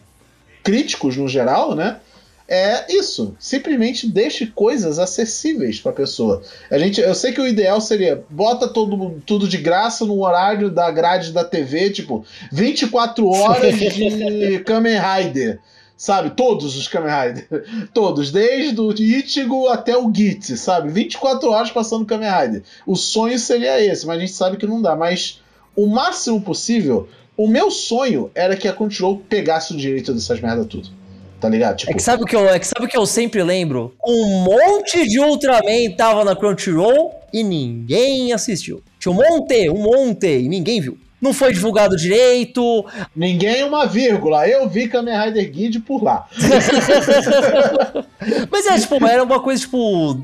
críticos no geral, né? É isso. Simplesmente deixe coisas acessíveis para a pessoa. A gente, eu sei que o ideal seria bota todo, tudo de graça no horário da grade da TV, tipo 24 horas de Kamen Rider. Sabe, todos os Kamen Rider. Todos, desde o Ichigo até o Git, sabe? 24 horas passando Kamen Rider. O sonho seria esse, mas a gente sabe que não dá. Mas o máximo possível, o meu sonho era que a Crunchyroll pegasse o direito dessas merda tudo tá ligado? Tipo... É, que sabe o que eu, é que sabe o que eu sempre lembro? Um monte de Ultraman tava na Crunchyroll e ninguém assistiu. Tinha um monte, um monte, e ninguém viu. Não foi divulgado direito. Ninguém uma vírgula. Eu vi Kamen Rider Guide por lá. Mas é, tipo, era uma coisa, tipo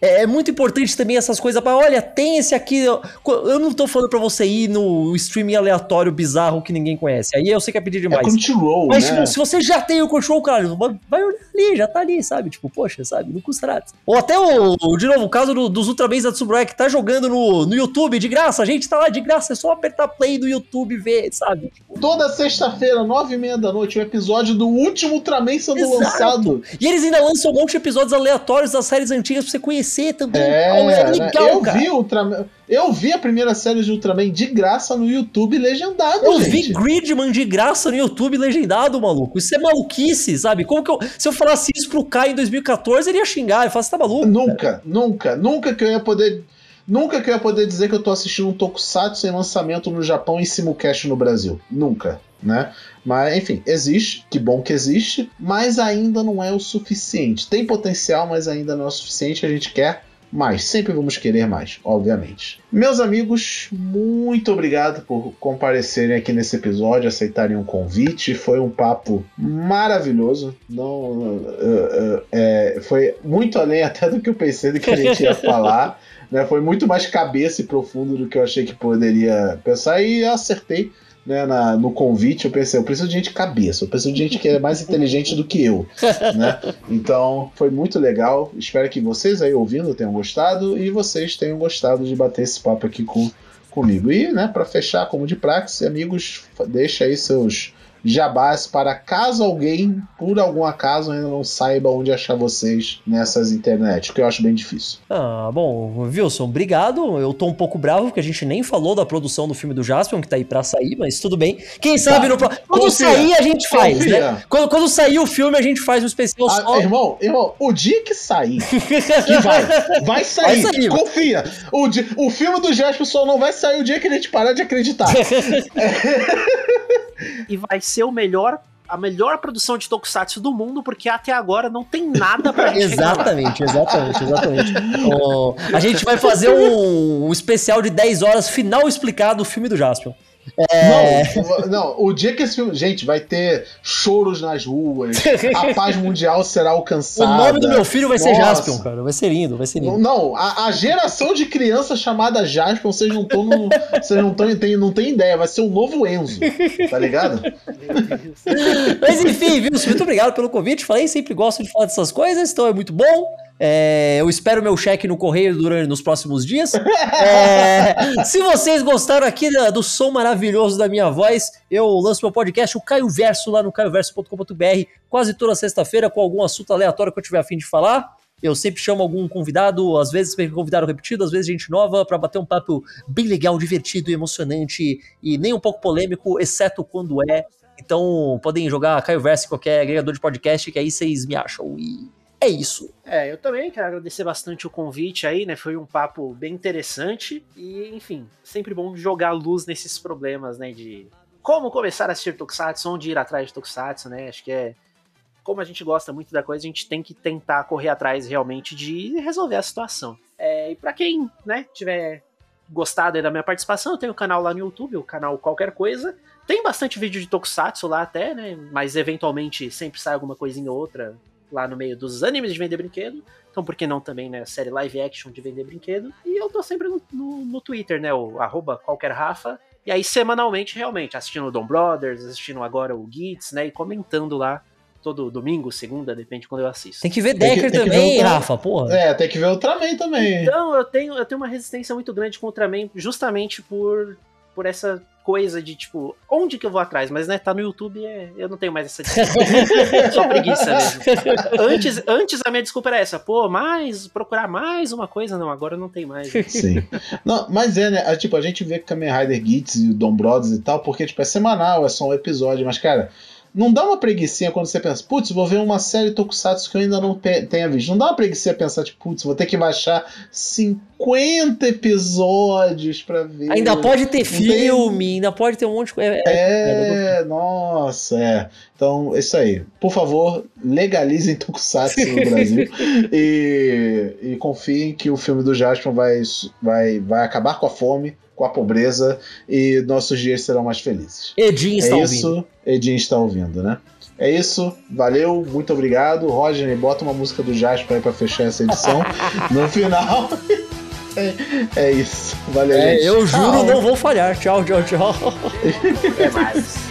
é, é, muito importante também essas coisas para olha, tem esse aqui. Eu, eu não tô falando para você ir no streaming aleatório bizarro que ninguém conhece. Aí eu sei que é pedir demais. É Crunchyroll, Mas né? tipo, se você já tem o Crunchyroll, cara, vai olhar ali, já tá ali, sabe? Tipo, poxa, sabe? Não custa nada. Ou até o, de novo, o caso do, dos Ultramans da Tsuburaya que tá jogando no, no YouTube de graça. A gente tá lá de graça, é só apertar play no YouTube e ver, sabe? Tipo, Toda sexta-feira, nove e meia da noite, o um episódio do último Ultraman sendo Exato. lançado. E eles ainda lançam um monte de episódios aleatórios das séries antigas pra você conhecer também. É, é legal, eu cara. Vi Ultraman, eu vi a primeira série de Ultraman de graça no YouTube legendado, Eu gente. vi Gridman de graça no YouTube legendado, maluco. Isso é maluquice, sabe? Como que eu, se eu falasse isso pro Kai em 2014, ele ia xingar. Ele fala, você tá maluco? Nunca, cara. nunca, nunca que eu ia poder... Nunca que eu ia poder dizer que eu tô assistindo um Tokusatsu em lançamento no Japão e simulcast no Brasil. Nunca, né? Mas, enfim, existe, que bom que existe, mas ainda não é o suficiente. Tem potencial, mas ainda não é o suficiente. A gente quer mais. Sempre vamos querer mais, obviamente. Meus amigos, muito obrigado por comparecerem aqui nesse episódio, aceitarem o um convite. Foi um papo maravilhoso. Não, é, foi muito além até do que eu pensei do que a gente ia falar. Né? Foi muito mais cabeça e profundo do que eu achei que poderia pensar e acertei né, na, no convite, eu pensei, eu preciso de gente cabeça, eu preciso de gente que é mais inteligente do que eu, né? Então, foi muito legal. Espero que vocês aí ouvindo tenham gostado e vocês tenham gostado de bater esse papo aqui com, comigo. E, né, para fechar, como de praxe, amigos, deixa aí seus jabás para caso alguém, por algum acaso, ainda não saiba onde achar vocês nessas internet, que eu acho bem difícil. Ah, bom, Wilson, obrigado. Eu tô um pouco bravo porque a gente nem falou da produção do filme do Jaspion, que tá aí pra sair, mas tudo bem. Quem sabe tá. no Quando Confia. sair, a gente faz, né? Confia. né? Quando, quando sair o filme, a gente faz um especial ah, só. Irmão, irmão, o dia que sair, que vai, vai sair, vai sair confia. O, dia, o filme do Jaspion só não vai sair o dia que a gente parar de acreditar. e vai ser o melhor a melhor produção de tokusatsu do mundo, porque até agora não tem nada pra gente Exatamente, exatamente, exatamente. oh, a gente vai fazer um, um, especial de 10 horas final explicado do filme do Jaspion. É... Não, não, o dia que esse filme. Gente, vai ter choros nas ruas, a paz mundial será alcançada. O nome do meu filho vai Nossa. ser Jaspion, cara. Vai ser lindo, vai ser lindo. Não, a, a geração de criança chamada Jaspion, vocês não estão. Vocês não, tão, tem, não tem ideia, vai ser o novo Enzo, tá ligado? Mas enfim, viu? Muito obrigado pelo convite. Falei, sempre gosto de falar dessas coisas, então é muito bom. É, eu espero meu cheque no correio durante nos próximos dias. É, se vocês gostaram aqui do som maravilhoso da minha voz, eu lanço meu podcast, o Caio Verso, lá no caioverso.com.br, quase toda sexta-feira, com algum assunto aleatório que eu tiver afim de falar. Eu sempre chamo algum convidado, às vezes convidado repetido, às vezes gente nova, para bater um papo bem legal, divertido emocionante e nem um pouco polêmico, exceto quando é. Então podem jogar Caio Verso em qualquer agregador de podcast, que aí vocês me acham. E é isso. É, eu também quero agradecer bastante o convite aí, né? Foi um papo bem interessante e, enfim, sempre bom jogar luz nesses problemas, né? De como começar a assistir Tokusatsu, onde ir atrás de Tokusatsu, né? Acho que é como a gente gosta muito da coisa, a gente tem que tentar correr atrás realmente de resolver a situação. É, e para quem, né, tiver gostado da minha participação, eu tenho um canal lá no YouTube, o canal Qualquer Coisa. Tem bastante vídeo de Tokusatsu lá até, né? Mas eventualmente sempre sai alguma coisinha ou outra lá no meio dos animes de vender brinquedo. Então, por que não também, né? Série live action de vender brinquedo. E eu tô sempre no, no, no Twitter, né? O arroba qualquer Rafa. E aí, semanalmente, realmente, assistindo o Dom Brothers, assistindo agora o Gits, né? E comentando lá todo domingo, segunda, depende de quando eu assisto. Tem que ver Decker tem que, também, que Rafa, porra. É, tem que ver Ultraman também. Então, eu tenho, eu tenho uma resistência muito grande com o Ultraman, justamente por, por essa coisa de tipo, onde que eu vou atrás? Mas né, tá no YouTube, é, eu não tenho mais essa desculpa. Só preguiça mesmo. Antes, antes a minha desculpa era essa, pô, mais, procurar mais uma coisa, não, agora não tem mais. Sim. Não, mas é, né? Tipo, a gente vê Kamen Rider Gits e o Dom Brothers e tal, porque, tipo, é semanal, é só um episódio, mas, cara não dá uma preguiçinha quando você pensa, putz, vou ver uma série Tokusatsu que eu ainda não tenha visto. Não dá uma preguiçinha pensar, tipo, putz, vou ter que baixar 50 episódios pra ver. Ainda pode ter não filme, tem... ainda pode ter um monte de coisa. É, é, é, nossa, é. Então, isso aí. Por favor, legalizem Tokusatsu no Brasil e, e confiem que o filme do Jasper vai, vai, vai acabar com a fome com a pobreza e nossos dias serão mais felizes. Edinho está é isso, ouvindo. Edinho está ouvindo, né? É isso, valeu, muito obrigado. Roger, bota uma música do Jasper aí pra fechar essa edição. no final. É, é, isso. Valeu, é, gente. Eu juro, tchau. não vou falhar. Tchau, tchau, tchau. Até mais.